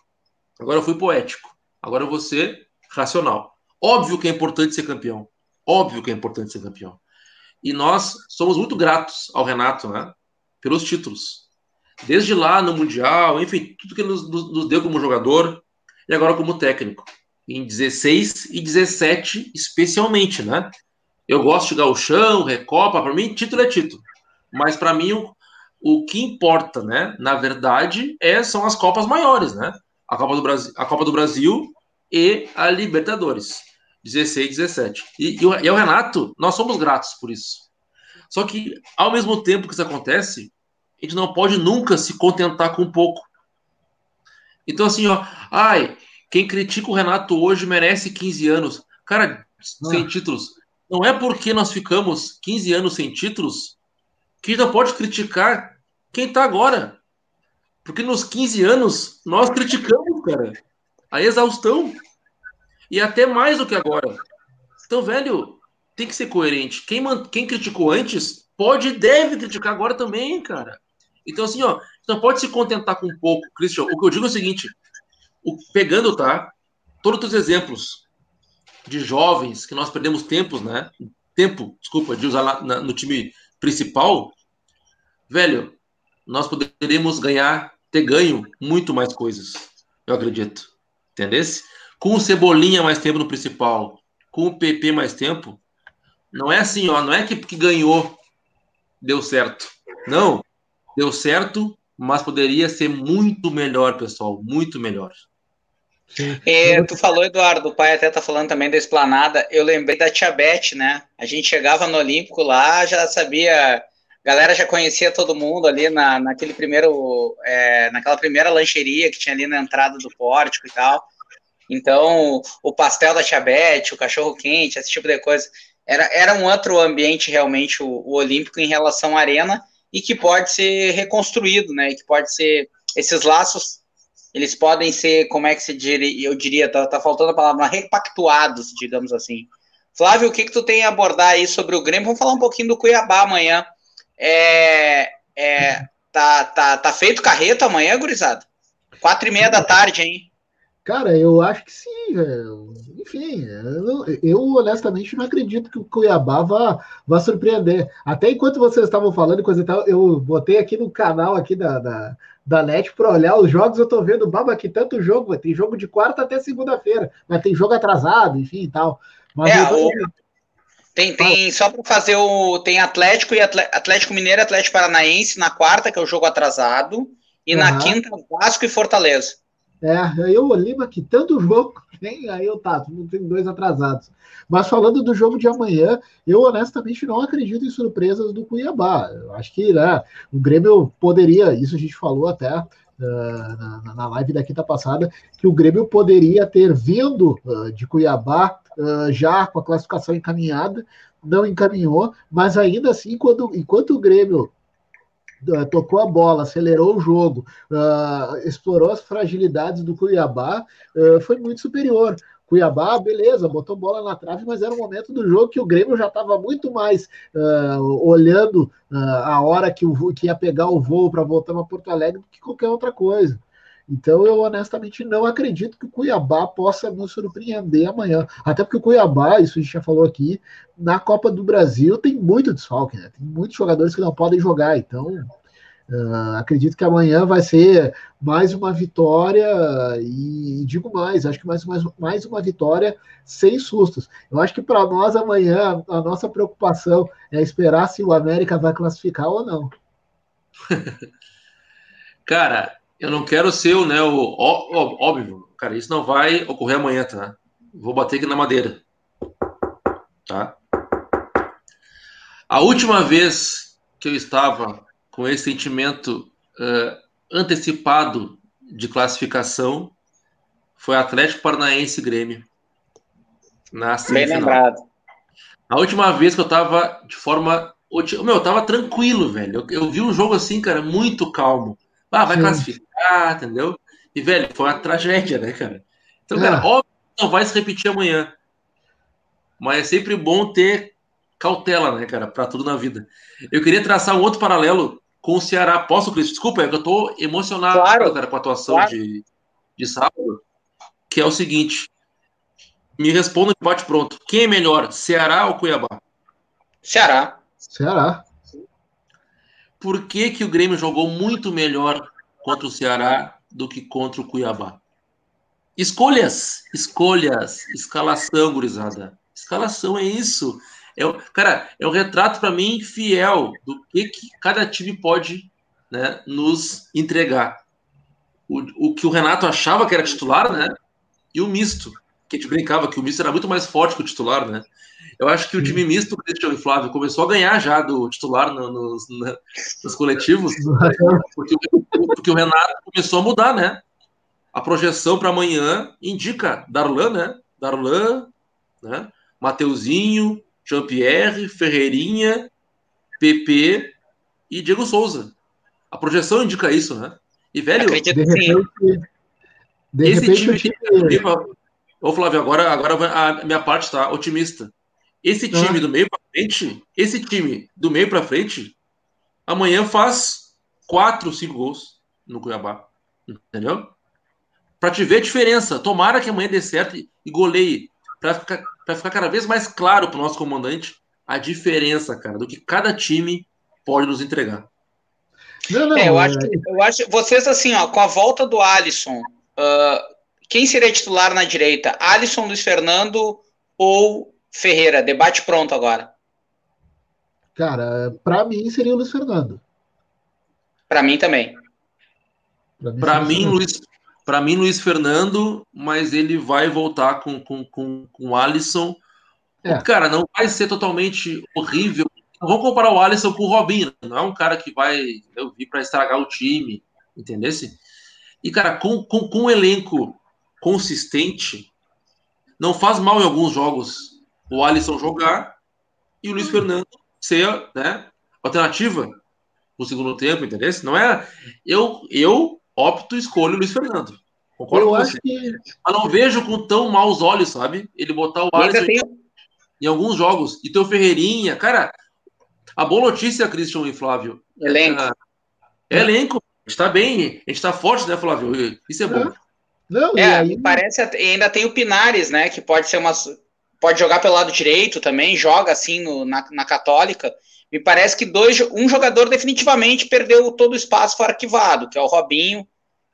Agora eu fui poético. Agora eu vou ser racional. Óbvio que é importante ser campeão. Óbvio que é importante ser campeão. E nós somos muito gratos ao Renato, né? Pelos títulos. Desde lá no Mundial, enfim, tudo que ele nos, nos deu como jogador e agora como técnico. Em 16 e 17, especialmente, né? Eu gosto de gauchão, recopa, para mim título é título. Mas para mim o, o que importa, né, na verdade, é, são as copas maiores, né? A Copa do Brasil, a Copa do Brasil e a Libertadores, 16 e 17. E, e, o, e o Renato, nós somos gratos por isso. Só que ao mesmo tempo que isso acontece, a gente não pode nunca se contentar com pouco. Então assim, ó, ai, quem critica o Renato hoje merece 15 anos. Cara, sem ah. títulos, não é porque nós ficamos 15 anos sem títulos que ainda pode criticar quem está agora. Porque nos 15 anos nós criticamos, cara, a exaustão. E até mais do que agora. Então, velho, tem que ser coerente. Quem, quem criticou antes pode e deve criticar agora também, cara. Então, assim, ó, não pode se contentar com um pouco, Christian. O que eu digo é o seguinte: o, pegando, tá? Todos os exemplos de jovens que nós perdemos tempos, né? Tempo, desculpa, de usar na, no time principal, velho, nós poderíamos ganhar, ter ganho muito mais coisas, eu acredito. Entendesse? Com o Cebolinha mais tempo no principal, com o PP mais tempo, não é assim, ó, não é que, que ganhou, deu certo. Não, deu certo, mas poderia ser muito melhor, pessoal, muito melhor. É, tu falou, Eduardo, o pai até tá falando também da esplanada. Eu lembrei da Tia Beth, né? A gente chegava no Olímpico lá, já sabia, a galera já conhecia todo mundo ali na, naquele primeiro, é, naquela primeira lancheria que tinha ali na entrada do pórtico e tal. Então, o pastel da Tia Beth, o cachorro quente, esse tipo de coisa. Era, era um outro ambiente realmente o, o Olímpico em relação à arena e que pode ser reconstruído, né? E que pode ser esses laços eles podem ser, como é que se diria, eu diria, tá, tá faltando a palavra, repactuados, digamos assim. Flávio, o que que tu tem a abordar aí sobre o Grêmio? Vamos falar um pouquinho do Cuiabá amanhã. É, é, tá, tá, tá feito carreto amanhã, gurizada? Quatro e meia da tarde, hein? Cara, eu acho que sim, velho. Enfim, eu, eu, honestamente não acredito que o Cuiabá vá, vá surpreender. Até enquanto vocês estavam falando coisa e tal, eu botei aqui no canal aqui da, da, da NET para olhar os jogos. Eu tô vendo, baba, aqui tanto jogo. Tem jogo de quarta até segunda-feira, mas tem jogo atrasado, enfim e tal. Mas é, o... Tem, tem só para fazer o. Tem Atlético e Atlético Mineiro e Atlético Paranaense na quarta, que é o jogo atrasado, e uhum. na quinta, Vasco e Fortaleza. É, eu olhei aqui, tanto jogo tem, aí eu tá, tem dois atrasados. Mas falando do jogo de amanhã, eu honestamente não acredito em surpresas do Cuiabá. Eu acho que né, o Grêmio poderia, isso a gente falou até uh, na, na live da quinta passada, que o Grêmio poderia ter vindo uh, de Cuiabá uh, já com a classificação encaminhada, não encaminhou, mas ainda assim, quando, enquanto o Grêmio tocou a bola, acelerou o jogo, uh, explorou as fragilidades do Cuiabá, uh, foi muito superior. Cuiabá, beleza, botou bola na trave, mas era um momento do jogo que o Grêmio já estava muito mais olhando a hora que, o, que ia pegar o voo para voltar para Porto Alegre do que qualquer outra coisa. Então eu honestamente não acredito que o Cuiabá possa nos surpreender amanhã. Até porque o Cuiabá, isso a gente já falou aqui, na Copa do Brasil tem muito desfalque, né? Tem muitos jogadores que não podem jogar. Então uh, acredito que amanhã vai ser mais uma vitória, e, e digo mais, acho que mais, mais, mais uma vitória sem sustos. Eu acho que para nós amanhã a nossa preocupação é esperar se o América vai classificar ou não. Cara, eu não quero ser né, o óbvio, cara, isso não vai ocorrer amanhã, tá? Vou bater aqui na madeira. Tá? A última vez que eu estava com esse sentimento uh, antecipado de classificação foi Atlético Paranaense Grêmio. Na Bem lembrado. A última vez que eu estava de forma. Meu, eu tava tranquilo, velho. Eu, eu vi um jogo assim, cara, muito calmo. Ah, vai Sim. classificar, entendeu? E, velho, foi uma tragédia, né, cara? Então, cara, é. óbvio que não vai se repetir amanhã. Mas é sempre bom ter cautela, né, cara, para tudo na vida. Eu queria traçar um outro paralelo com o Ceará. Posso, Cris? Desculpa, é que eu tô emocionado claro, cara, com a atuação claro. de, de sábado, que é o seguinte. Me responda de bate pronto. Quem é melhor, Ceará ou Cuiabá? Ceará. Ceará por que, que o Grêmio jogou muito melhor contra o Ceará do que contra o Cuiabá? Escolhas, escolhas, escalação, gurizada. Escalação é isso. É, cara, é um retrato para mim fiel do que, que cada time pode né, nos entregar. O, o que o Renato achava que era titular, né? E o misto, que a gente brincava que o misto era muito mais forte que o titular, né? Eu acho que o time misto, Cristiano e Flávio, começou a ganhar já do titular no, nos, na, nos coletivos, porque, porque, o Renato começou a mudar, né? A projeção para amanhã indica Darlan, né? Darlan, né? Mateuzinho, Jean-Pierre, Ferreirinha, PP e Diego Souza. A projeção indica isso, né? E, velho, de repente, de esse repente, time. time... Ô, Flávio, agora, agora a minha parte tá otimista. Esse time do meio para frente, esse time do meio para frente, amanhã faz quatro, cinco gols no Cuiabá. Entendeu? Para te ver a diferença. Tomara que amanhã dê certo e goleie. Para ficar, ficar cada vez mais claro para o nosso comandante a diferença, cara, do que cada time pode nos entregar. Não, não, é, eu, acho, eu acho. Vocês, assim, ó, com a volta do Alisson, uh, quem seria titular na direita? Alisson, Luiz Fernando ou Ferreira, debate pronto agora. Cara, para mim seria o Luiz Fernando. Para mim também. Para mim, Luiz, para mim, Luiz Fernando, mas ele vai voltar com, com, com, com o Alisson. É. Cara, não vai ser totalmente horrível. vamos comparar o Alisson com o Robinho. Não é um cara que vai eu vir para estragar o time, entendesse? E, cara, com, com, com um elenco consistente, não faz mal em alguns jogos o Alisson jogar e o Luiz hum. Fernando ser né, alternativa no segundo tempo, entendeu? Não é. Eu, eu opto escolho o Luiz Fernando. Concordo eu com você. Que... Mas não vejo com tão maus olhos, sabe? Ele botar o Alisson tem... em alguns jogos. E teu Ferreirinha, cara. A boa notícia, Christian e Flávio. Elenco. É, é elenco. A gente tá bem, a gente tá forte, né, Flávio? Isso é bom. É. Não, é, aí... parece ainda tem o Pinares, né? Que pode ser uma pode jogar pelo lado direito também, joga assim no, na, na Católica. Me parece que dois, um jogador definitivamente perdeu todo o espaço foi arquivado, que é o Robinho.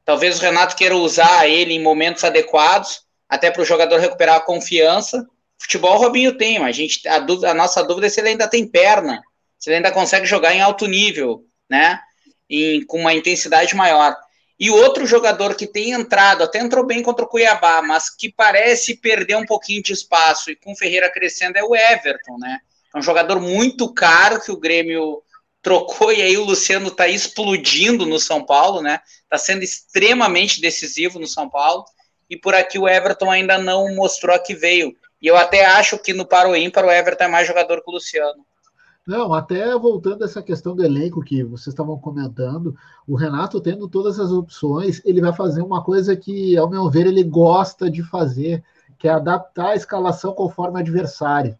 Talvez o Renato queira usar ele em momentos adequados, até para o jogador recuperar a confiança. Futebol o Robinho tem, mas a, gente, a, dúvida, a nossa dúvida é se ele ainda tem perna, se ele ainda consegue jogar em alto nível, né? Em, com uma intensidade maior. E outro jogador que tem entrado, até entrou bem contra o Cuiabá, mas que parece perder um pouquinho de espaço e com o Ferreira crescendo é o Everton, né? É um jogador muito caro que o Grêmio trocou e aí o Luciano está explodindo no São Paulo, né? Está sendo extremamente decisivo no São Paulo. E por aqui o Everton ainda não mostrou a que veio. E eu até acho que no Paro Ímpar o Everton é mais jogador que o Luciano. Não, até voltando a essa questão do elenco que vocês estavam comentando, o Renato tendo todas as opções, ele vai fazer uma coisa que, ao meu ver, ele gosta de fazer, que é adaptar a escalação conforme o adversário.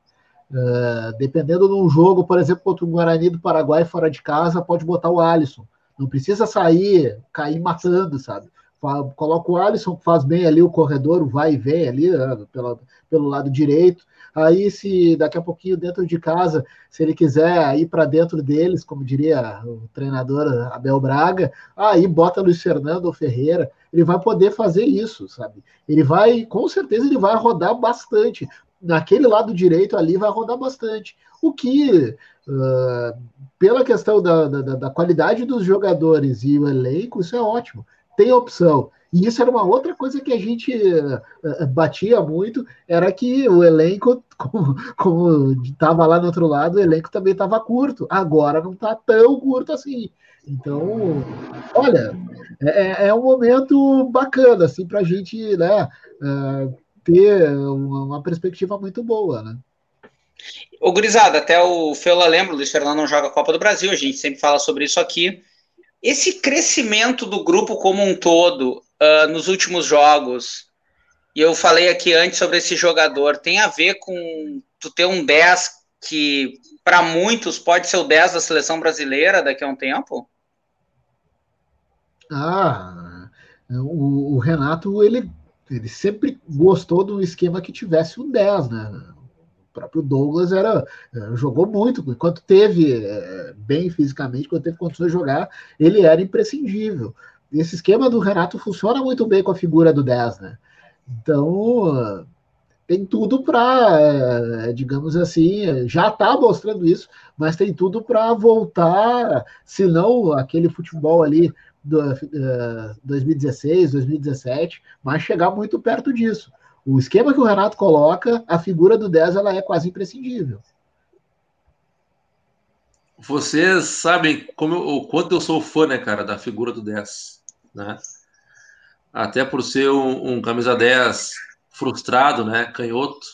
Uh, dependendo de um jogo, por exemplo, contra o Guarani do Paraguai fora de casa, pode botar o Alisson. Não precisa sair, cair matando, sabe? coloca o Alisson, que faz bem ali o corredor, vai e vem ali né, pela, pelo lado direito. Aí, se daqui a pouquinho dentro de casa, se ele quiser ir para dentro deles, como diria o treinador Abel Braga, aí bota Luiz Fernando Ferreira, ele vai poder fazer isso, sabe? Ele vai, com certeza, ele vai rodar bastante. Naquele lado direito ali vai rodar bastante. O que, uh, pela questão da, da, da qualidade dos jogadores e o elenco, isso é ótimo. Tem opção. E isso era uma outra coisa que a gente uh, batia muito, era que o elenco, como estava lá no outro lado, o elenco também estava curto. Agora não está tão curto assim. Então, olha, é, é, é um momento bacana assim, para a gente né, uh, ter uma, perspectiva muito boa. Né? Ô, Gurizada, até o Feula lembra, o Luiz Fernando não joga a Copa do Brasil, a gente sempre fala sobre isso aqui. Esse crescimento do grupo como um todo uh, nos últimos jogos, e eu falei aqui antes sobre esse jogador, tem a ver com tu ter um 10 que, para muitos, pode ser o 10 da seleção brasileira daqui a um tempo? Ah, o, o Renato, ele, ele sempre gostou do esquema que tivesse um 10, né? O próprio Douglas era jogou muito, enquanto teve é, bem fisicamente, quando teve condições de jogar, ele era imprescindível esse esquema do Renato funciona muito bem com a figura do 10, né? Então, tem tudo para, é, digamos assim, já está mostrando isso, mas tem tudo para voltar, se não aquele futebol ali do uh, 2016, 2017, mas chegar muito perto disso. O esquema que o Renato coloca, a figura do 10 ela é quase imprescindível. Vocês sabem como o quanto eu sou fã, né, cara, da figura do 10 né? Até por ser um, um camisa 10 frustrado, né? Canhoto.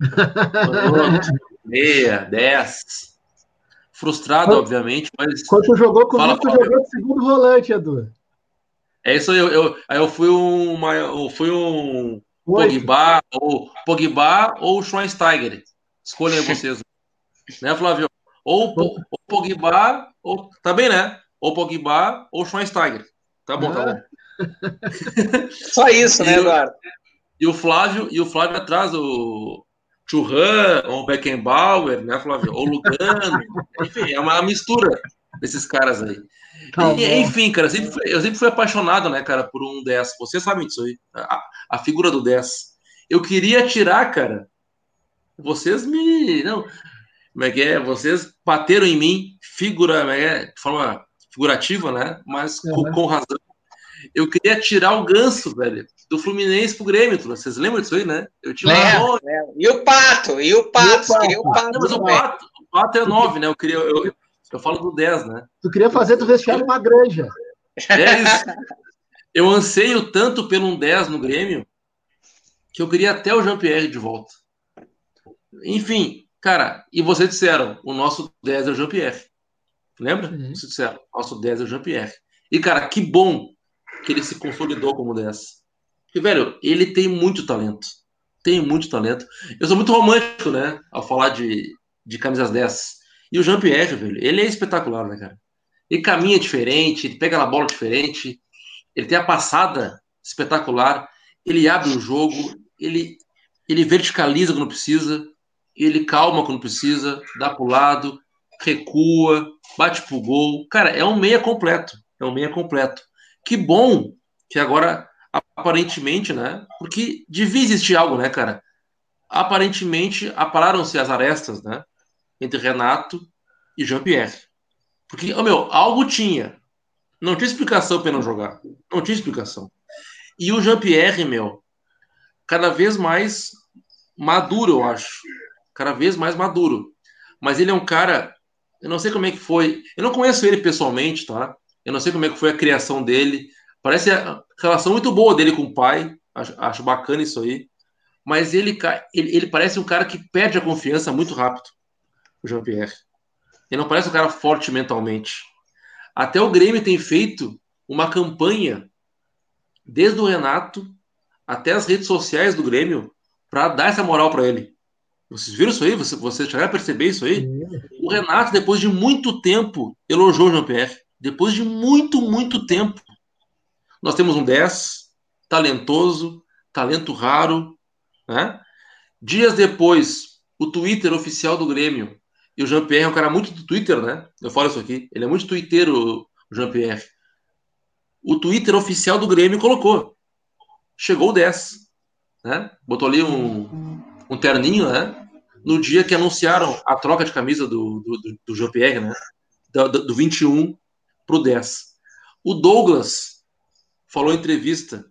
Canhoto, meia, 10. Frustrado, quando, obviamente, mas. Quando jogou comigo, tu jogou de segundo volante, Edu. É isso aí, eu, eu, aí eu fui um. Uma, eu fui um Pogba, ou Pogba ou Schweinsteiger. Escolhem vocês. né, Flávio? Ou, ou Pogba, ou. Tá bem, né? Ou Pogba ou Schweinsteiger. Tá bom, tá bom. Só isso, né, Eduardo? E o Flávio, e o Flávio atrás, o Churran, ou o Beckenbauer, né, Flávio? Ou Lugano. enfim, é uma mistura desses caras aí. Tá e, enfim, cara, eu sempre, fui, eu sempre fui apaixonado, né, cara, por um 10. Vocês sabem disso aí. A, a figura do 10. Eu queria tirar, cara. Vocês me. Não, como é que é? Vocês bateram em mim, figura, é, de forma figurativa, né? Mas uhum. com, com, razão. Eu queria tirar o ganso, velho, do Fluminense pro Grêmio. Vocês lembram disso aí, né? Eu tinha uma... é. E o Pato, e o Pato, e o Pato. Não, mas o Pato, o Pato é 9, né? Eu queria. Eu, eu falo do 10, né? Tu queria fazer do vestiário uma granja. É isso. Eu anseio tanto pelo um 10 no Grêmio que eu queria até o Jean-Pierre de volta. Enfim, cara, e vocês disseram, o nosso 10 é o Jean-Pierre. Lembra? Uhum. Disseram, nosso 10 é o Jean-Pierre. E, cara, que bom que ele se consolidou como 10. Porque, velho, ele tem muito talento. Tem muito talento. Eu sou muito romântico, né? Ao falar de, de camisas 10. E o Jean-Pierre, velho, ele é espetacular, né, cara? Ele caminha diferente, ele pega na bola diferente, ele tem a passada espetacular, ele abre o jogo, ele, ele verticaliza quando precisa, ele calma quando precisa, dá pro lado, recua, bate pro gol. Cara, é um meia completo. É um meia completo. Que bom que agora, aparentemente, né? Porque devia existir algo, né, cara? Aparentemente, apararam-se as arestas, né? Entre Renato e Jean-Pierre. Porque, oh, meu, algo tinha. Não tinha explicação para não jogar. Não tinha explicação. E o Jean-Pierre, meu, cada vez mais maduro, eu acho. Cada vez mais maduro. Mas ele é um cara eu não sei como é que foi. Eu não conheço ele pessoalmente, tá? Eu não sei como é que foi a criação dele. Parece a relação muito boa dele com o pai. Acho, acho bacana isso aí. Mas ele, ele, ele, parece um cara que perde a confiança muito rápido, o Jean-Pierre. Ele não parece um cara forte mentalmente. Até o Grêmio tem feito uma campanha, desde o Renato até as redes sociais do Grêmio, para dar essa moral para ele. Vocês viram isso aí? Você, você chegaram a perceber isso aí? O Renato, depois de muito tempo, elogiou o Jean-Pierre. Depois de muito, muito tempo. nós temos um 10, talentoso, talento raro, né? Dias depois, o Twitter oficial do Grêmio, e o Jean-Pierre é um cara muito do Twitter, né? Eu falo isso aqui, ele é muito twitteiro, o Jean-Pierre. O Twitter oficial do Grêmio colocou, chegou o 10, né? Botou ali um, um terninho, né? No dia que anunciaram a troca de camisa do, do, do Jean-Pierre, né? Do, do 21 para o 10. O Douglas falou em entrevista,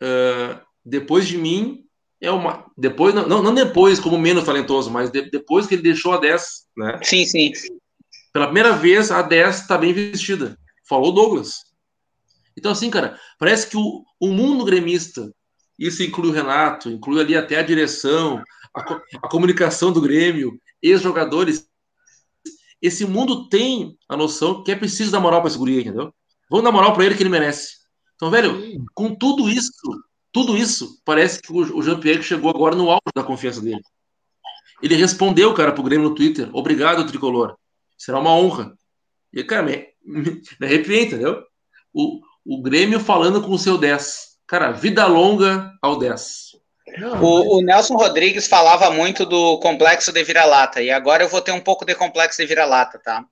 uh, depois de mim, é uma. Depois, não, não depois como menos talentoso, mas de, depois que ele deixou a 10, né? Sim, sim. Pela primeira vez, a 10 está bem vestida. Falou Douglas. Então, assim, cara, parece que o, o mundo gremista, isso inclui o Renato, inclui ali até a direção, a, a comunicação do Grêmio, ex-jogadores, esse mundo tem a noção que é preciso dar moral para esse guri, entendeu? Vamos dar moral para ele que ele merece. Então, velho, Sim. com tudo isso, tudo isso, parece que o Jean-Pierre chegou agora no alto da confiança dele. Ele respondeu, cara, pro Grêmio no Twitter: Obrigado, tricolor. Será uma honra. E, cara, me, me, me arrepiei, entendeu? O, o Grêmio falando com o seu 10. Cara, vida longa ao 10. O, o, Nelson Rodrigues falava muito do complexo de vira-lata, e agora eu vou ter um pouco de complexo de vira-lata, tá?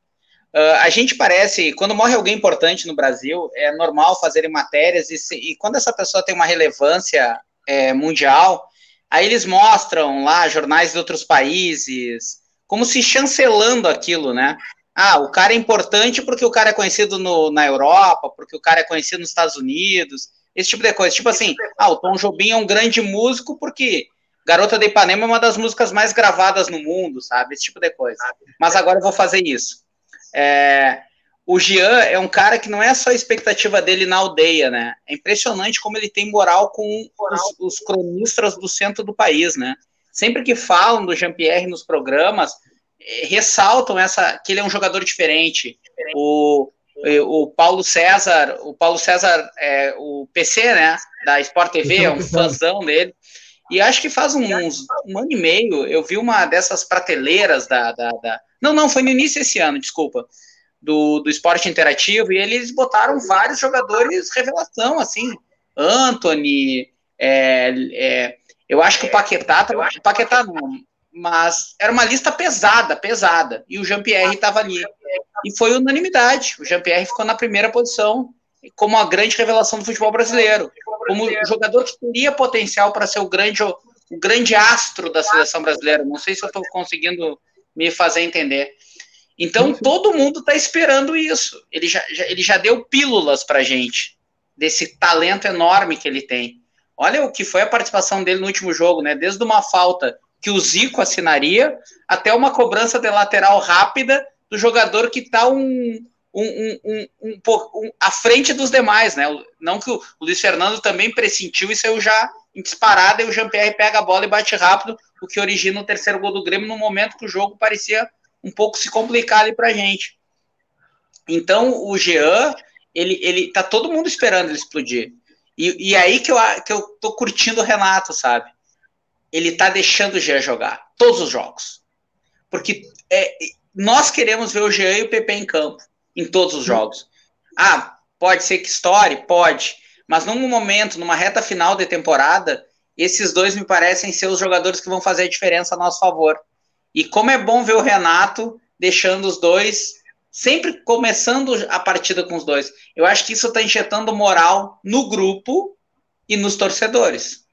Uh, a gente parece, quando morre alguém importante no Brasil, é normal fazerem matérias, e, se, e quando essa pessoa tem uma relevância é, mundial, aí eles mostram lá jornais de outros países, como se chancelando aquilo, né? Ah, o cara é importante porque o cara é conhecido no, na Europa, porque o cara é conhecido nos Estados Unidos, esse tipo de coisa. Tipo assim, ah, o Tom Jobim é um grande músico porque Garota de Ipanema é uma das músicas mais gravadas no mundo, sabe? Esse tipo de coisa. Mas agora eu vou fazer isso. É, o Jean é um cara que não é só a expectativa dele na aldeia, né? É impressionante como ele tem moral com os, os cronistas do centro do país, né? Sempre que falam do Jean-Pierre nos programas, é, ressaltam essa que ele é um jogador diferente. O, o Paulo César, o Paulo César, é, o PC, né, da Sport TV, é um fãzão dele. E acho que faz uns um ano e meio eu vi uma dessas prateleiras da, da, da, Não, não, foi no início desse ano, desculpa. Do, do esporte interativo, e eles botaram vários jogadores revelação, assim. Anthony, é, é, eu acho que o Paquetá, o Paquetá não, mas era uma lista pesada, pesada, e o Jean-Pierre estava ali. E foi unanimidade. O Jean-Pierre ficou na primeira posição como a grande revelação do futebol brasileiro, como jogador que teria potencial para ser o grande, o grande astro da seleção brasileira. Não sei se eu estou conseguindo me fazer entender. Então todo mundo está esperando isso. Ele já, já, ele já deu pílulas para gente desse talento enorme que ele tem. Olha o que foi a participação dele no último jogo, né? Desde uma falta que o Zico assinaria, até uma cobrança de lateral rápida do jogador que está um, um, um, um, um, à frente dos demais, né? Não que o, Luiz Fernando também pressentiu e saiu já em disparada e o Jean-Pierre pega a bola e bate rápido, o que origina o terceiro gol do Grêmio no momento que o jogo parecia um pouco se complicar ali pra gente. Então o Jean, ele, ele tá todo mundo esperando ele explodir. E, e aí que eu, que eu tô curtindo o Renato, sabe? Ele está deixando o Jean jogar todos os jogos. Porque é, nós queremos ver o Jean e o PP em campo, em todos os jogos. Ah, pode ser que estoure? Pode. Mas num momento, numa reta final de temporada, esses dois me parecem ser os jogadores que vão fazer a diferença a nosso favor. E como é bom ver o Renato deixando os dois, sempre começando a partida com os dois. Eu acho que isso está injetando moral no grupo e nos torcedores.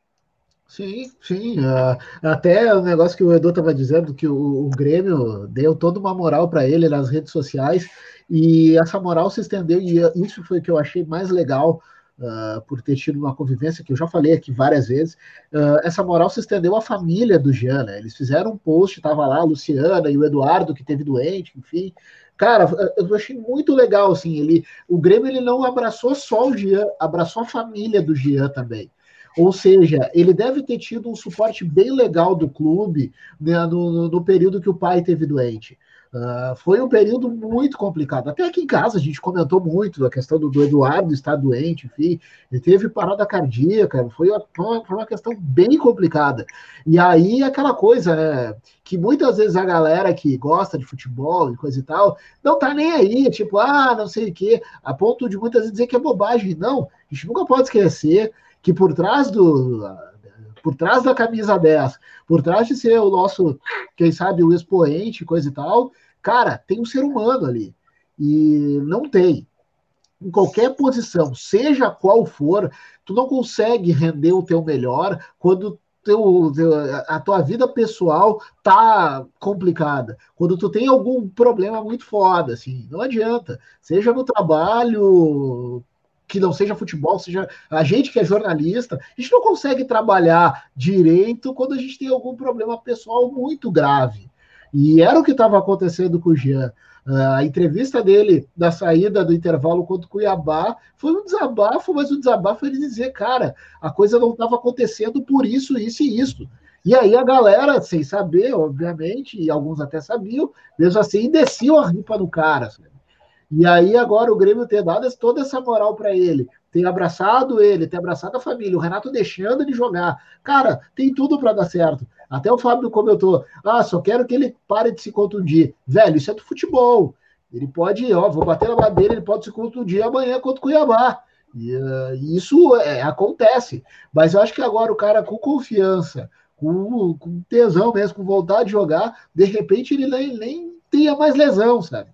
Sim, sim. Uh, até o negócio que o Edu estava dizendo, que o, o, Grêmio deu toda uma moral para ele nas redes sociais, e essa moral se estendeu, e isso foi o que eu achei mais legal, uh, por ter tido uma convivência, que eu já falei aqui várias vezes. Uh, essa moral se estendeu à família do Jean, né? Eles fizeram um post, estava lá a Luciana e o Eduardo, que teve doente, enfim. Cara, eu achei muito legal, assim, ele, o Grêmio ele não abraçou só o Jean, abraçou a família do Jean também. Ou seja, ele deve ter tido um suporte bem legal do clube né, no, no, período que o pai teve doente. Uh, foi um período muito complicado. Até aqui em casa a gente comentou muito da questão do, do Eduardo estar doente, enfim, ele teve parada cardíaca, foi uma, foi uma questão bem complicada. E aí aquela coisa, né, que muitas vezes a galera que gosta de futebol e coisa e tal, não tá nem aí, tipo, ah, não sei o quê, a ponto de muitas vezes dizer que é bobagem. Não, a gente nunca pode esquecer que por trás do por trás da camisa 10, por trás de ser o nosso, quem sabe, o expoente, coisa e tal, cara, tem um ser humano ali. E não tem. Em qualquer posição, seja qual for, tu não consegue render o teu melhor quando teu, a tua vida pessoal tá complicada. Quando tu tem algum problema muito foda, assim, não adianta. Seja no trabalho, que não seja futebol, seja a gente que é jornalista, a gente não consegue trabalhar direito quando a gente tem algum problema pessoal muito grave. E era o que estava acontecendo com o Jean. A entrevista dele da saída do intervalo contra o Cuiabá foi um desabafo, mas o desabafo ele dizer, cara, a coisa não estava acontecendo por isso, isso e isso. E aí a galera, sem saber, obviamente, e alguns até sabiam, mesmo assim, desciam a ripa no cara. Sabe? E aí agora o Grêmio ter dado toda essa moral para ele, ter abraçado ele, ter abraçado a família, o Renato deixando de jogar. Cara, tem tudo para dar certo. Até o Fábio comentou: ah, só quero que ele pare de se contundir. Velho, isso é do futebol. Ele pode, ó, vou bater na madeira, ele pode se contundir amanhã contra o Cuiabá. E, uh, isso é, acontece. Mas eu acho que agora o cara com confiança, com, com tesão mesmo, com vontade de jogar, de repente ele nem, nem tenha mais lesão, sabe?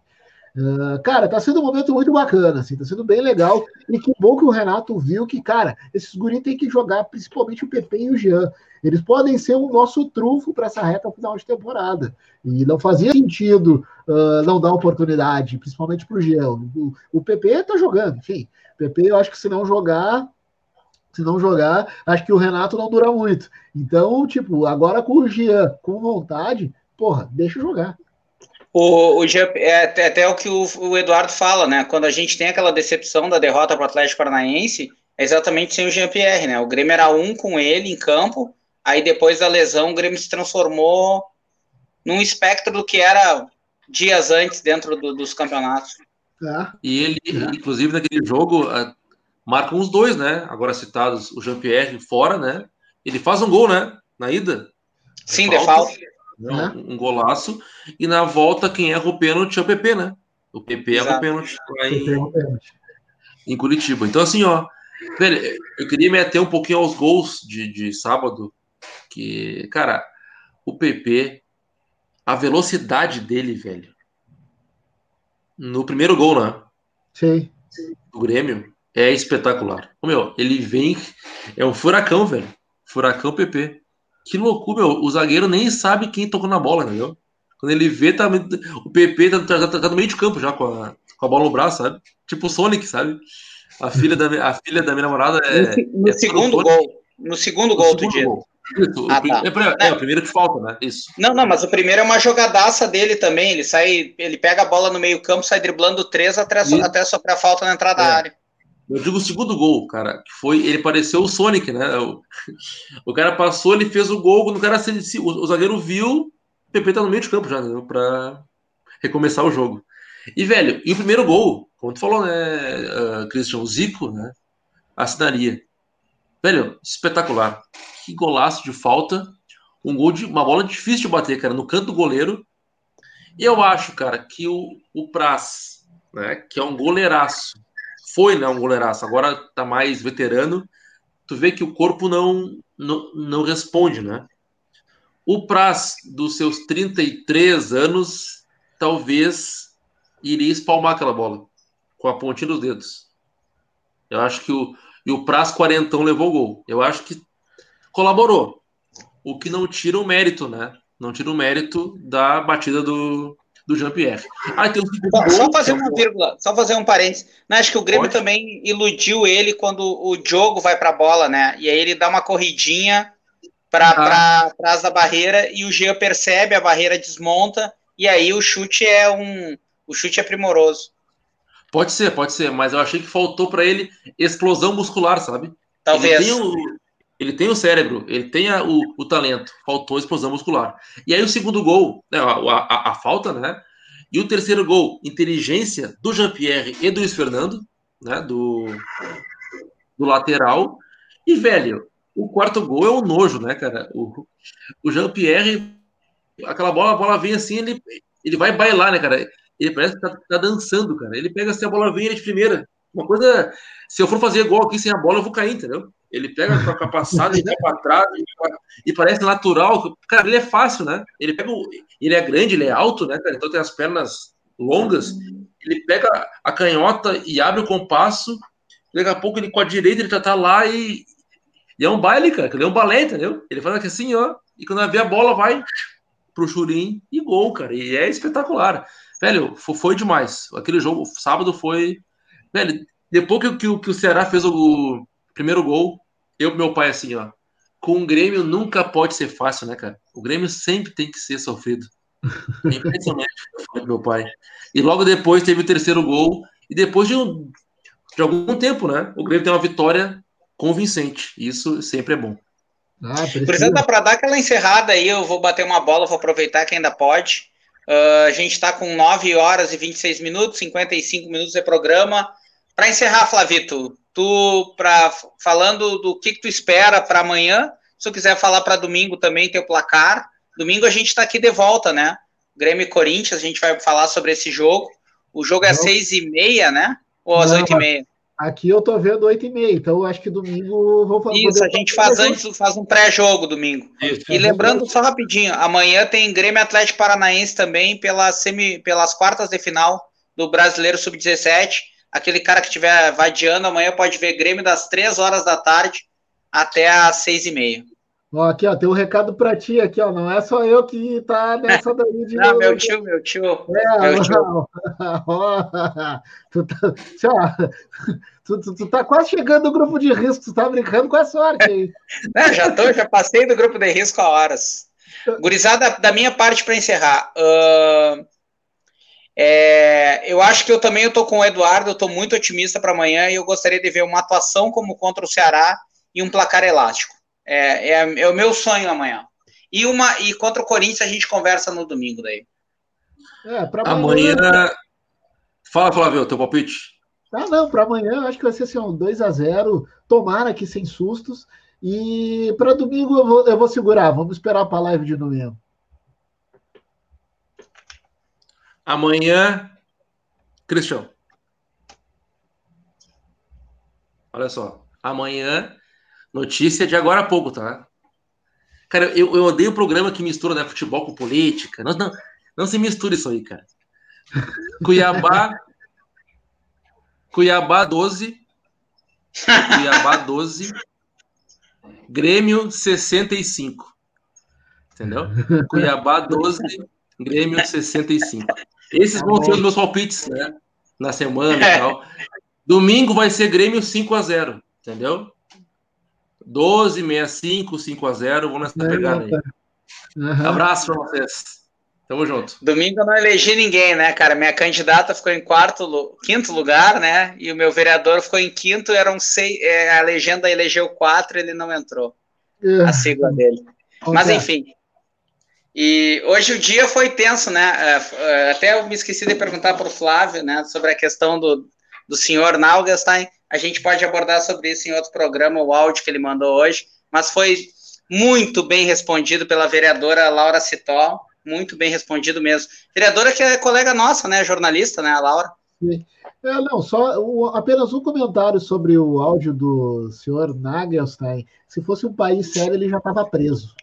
Uh, cara, tá sendo um momento muito bacana, assim, tá sendo bem legal. E que bom que o Renato viu que, cara, esses guris têm que jogar, principalmente o PP e o Jean. Eles podem ser o nosso trunfo para essa reta final de temporada. E não fazia sentido uh, não dar oportunidade, principalmente pro Jean. O, o PP tá jogando, enfim. O PP, eu acho que se não jogar, se não jogar, acho que o Renato não dura muito. Então, tipo, agora com o Jean com vontade, porra, deixa jogar. O, o é até o que o, o, Eduardo fala, né? Quando a gente tem aquela decepção da derrota para o Atlético Paranaense, é exatamente sem o Jean-Pierre, né? O Grêmio era um com ele em campo, aí depois da lesão o Grêmio se transformou num espectro do que era dias antes dentro do, dos campeonatos. É. E ele, é. inclusive, naquele jogo, marcam os dois, né? Agora citados, o Jean-Pierre fora, né? Ele faz um gol, né? Na ida. Sim, de falta. Né? Um, um, golaço. E na volta, quem erra o pênalti é o PP, né? O PP erra o pênalti lá em, em Curitiba. Então, assim, ó, velho, eu queria me ater um pouquinho aos gols de, de sábado. Que, cara, o PP, a velocidade dele, velho. No primeiro gol, né? Sim. Do Grêmio, é espetacular. O meu, ele vem. É um furacão, velho. Furacão PP. Que loucura, meu. O zagueiro nem sabe quem tocou na bola, entendeu? Quando ele vê, tá, o PP tá, tá, tá, tá no meio de campo já com a, com a bola no braço, sabe? Tipo o Sonic, sabe? A filha da, a filha da minha namorada é. No, é segundo gol. No segundo gol do dia. Isso, ah, tá. é, é, o primeiro que falta, né? Isso. Não, não, mas o primeiro é uma jogadaça dele também. Ele sai, ele pega a bola no meio-campo, sai driblando três até, até sofrer a falta na entrada é. da área. Eu digo o segundo gol, cara, que foi. Ele pareceu o Sonic, né? O, o cara passou, ele fez o gol, o cara se, o, o zagueiro viu, o PP tá no meio de campo já, né? Pra recomeçar o jogo. E, velho, e o primeiro gol, como tu falou, né, uh, Christian, o Zico, né? Assinaria. Velho, espetacular. Que golaço de falta. Um gol de. Uma bola difícil de bater, cara, no canto do goleiro. E eu acho, cara, que o, o Praz, né, que é um goleiraço, foi né, um goleiraço, agora tá mais veterano, tu vê que o corpo não, não, não responde, né? O Praz, dos seus 33 anos, talvez iria espalmar aquela bola com a pontinha dos dedos. Eu acho que o, e o Praz quarentão levou o gol. Eu acho que colaborou. O que não tira o mérito, né? Não tira o mérito da batida do, do Jean-Pierre. Ah, tem um só fazer uma vírgula, só fazer um parênteses. Não, acho que o Grêmio Pode? também iludiu ele quando o Diogo vai para a bola, né? E aí ele dá uma corridinha para ah. trás da barreira e o Jean percebe, a barreira desmonta e aí o chute é um, o chute é primoroso. Pode ser, pode ser, mas eu achei que faltou para ele explosão muscular, sabe? Talvez. Ele tem o, ele tem o cérebro, ele tem a, o, o, talento, faltou a explosão muscular. E aí o segundo gol, né, a, a, a, falta, né? E o terceiro gol, inteligência do Jean-Pierre e do Luiz Fernando, né? Do, do lateral. E, velho, o quarto gol é um nojo, né, cara? O, o Jean-Pierre, aquela bola, a bola vem assim, ele, ele vai bailar, né, cara? Ele parece que tá, tá dançando, cara. Ele pega assim, a bola vem ele de primeira. Uma coisa, se eu for fazer gol aqui sem a bola, eu vou cair, entendeu? Ele pega com a passada e vai para trás e parece natural. Cara, ele é fácil, né? Ele pega o, ele é grande, ele é alto, né, cara? Então tem as pernas longas. Ele pega a canhota e abre o compasso. Daqui a pouco ele com a direita ele já tá lá e, e é um baile, cara. Ele é um balé, entendeu? Ele faz assim, ó. E quando vê a bola, vai pro churim e gol, cara. E é espetacular. Velho, foi demais. Aquele jogo, sábado foi. Velho, depois que, que, que o Ceará fez o primeiro gol, eu meu pai assim, ó. Com o Grêmio nunca pode ser fácil, né, cara? O Grêmio sempre tem que ser sofrido. É impressionante meu pai. E logo depois teve o terceiro gol. E depois de, um, de algum tempo, né? O Grêmio tem uma vitória convincente. Isso sempre é bom. Ah, Por exemplo, para dar aquela encerrada aí, eu vou bater uma bola, vou aproveitar que ainda pode. Uh, a gente está com 9 horas e 26 minutos, 55 minutos de programa. Para encerrar, Flavito, tu pra, falando do que, que tu espera para amanhã, se tu quiser falar para domingo também, teu placar. Domingo a gente está aqui de volta, né? Grêmio e Corinthians, a gente vai falar sobre esse jogo. O jogo é às seis e meia, né? Ou às oito e meia? Aqui eu tô vendo 8 e meia, então acho que domingo vou fazer. Isso, a gente faz antes, faz um pré-jogo domingo. Isso, e lembrando só rapidinho, amanhã tem Grêmio Atlético Paranaense também pela semi, pelas quartas de final do Brasileiro Sub-17. Aquele cara que estiver vadiando amanhã pode ver Grêmio das 3 horas da tarde até às 6 e meia. Ó, aqui, ó, tem um recado para ti aqui, ó. Não é só eu que tá nessa daí de. Não, meu tio, meu tio. É, meu tio. Ó, tu, tá, tu, tu, tu, tá quase chegando no grupo de risco, tu tá brincando com a sorte aí. Não, já tô, já passei do grupo de risco há horas. Gurizada, da minha parte para encerrar. Uh, é, eu acho que eu também tô com o Eduardo, eu tô muito otimista para amanhã e eu gostaria de ver uma atuação como contra o Ceará e um placar elástico. É, é, é, o meu sonho amanhã. E, uma, e contra o Corinthians a gente conversa no domingo daí. É, amanhã. amanhã... Fala, Flávio, teu palpite. Ah, não, para amanhã eu acho que vai ser assim, um 2 a 0 tomara que sem sustos. E para domingo eu vou, eu vou segurar, vamos esperar para a live de domingo. Amanhã, Cristian. Olha só, amanhã Notícia de agora há pouco, tá? Cara, eu, eu odeio o programa que mistura né, futebol com política. Não, não, não se mistura isso aí, cara. Cuiabá. Cuiabá 12. Cuiabá 12. Grêmio 65. Entendeu? Cuiabá 12, Grêmio 65. Esses vão ser os meus palpites, né? Na semana e tal. Domingo vai ser Grêmio 5 a 0 entendeu? 12, 65, 5 a 0 Vamos nessa é, pegada aí. Uhum. Abraço para vocês. Tamo junto. Domingo eu não elegi ninguém, né, cara? Minha candidata ficou em quarto, quinto lugar, né? E o meu vereador ficou em quinto, eram seis, é, a legenda elegeu quatro, ele não entrou. Uhum. A sigla dele. Mas enfim. E hoje o dia foi tenso, né? É, é, até eu me esqueci de perguntar para o Flávio, né, sobre a questão do, do senhor Nalgastein. A gente pode abordar sobre isso em outro programa, o áudio que ele mandou hoje, mas foi muito bem respondido pela vereadora Laura Citó, muito bem respondido mesmo. Vereadora que é colega nossa, né, jornalista, né, a Laura? Sim. É, não, só o, apenas um comentário sobre o áudio do senhor Nagelstein. Se fosse um país sério, ele já estava preso.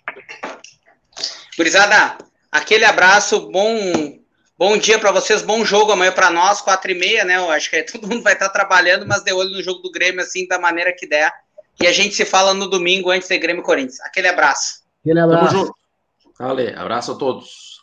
Gurizada, aquele abraço, bom Bom dia para vocês, bom jogo amanhã para nós, quatro e meia, né? Eu acho que todo mundo vai estar trabalhando, mas de olho no jogo do Grêmio, assim, da maneira que der. E a gente se fala no domingo antes de Grêmio Corinthians. Aquele abraço. Aquele abraço. Tamo junto. Valeu, abraço a todos.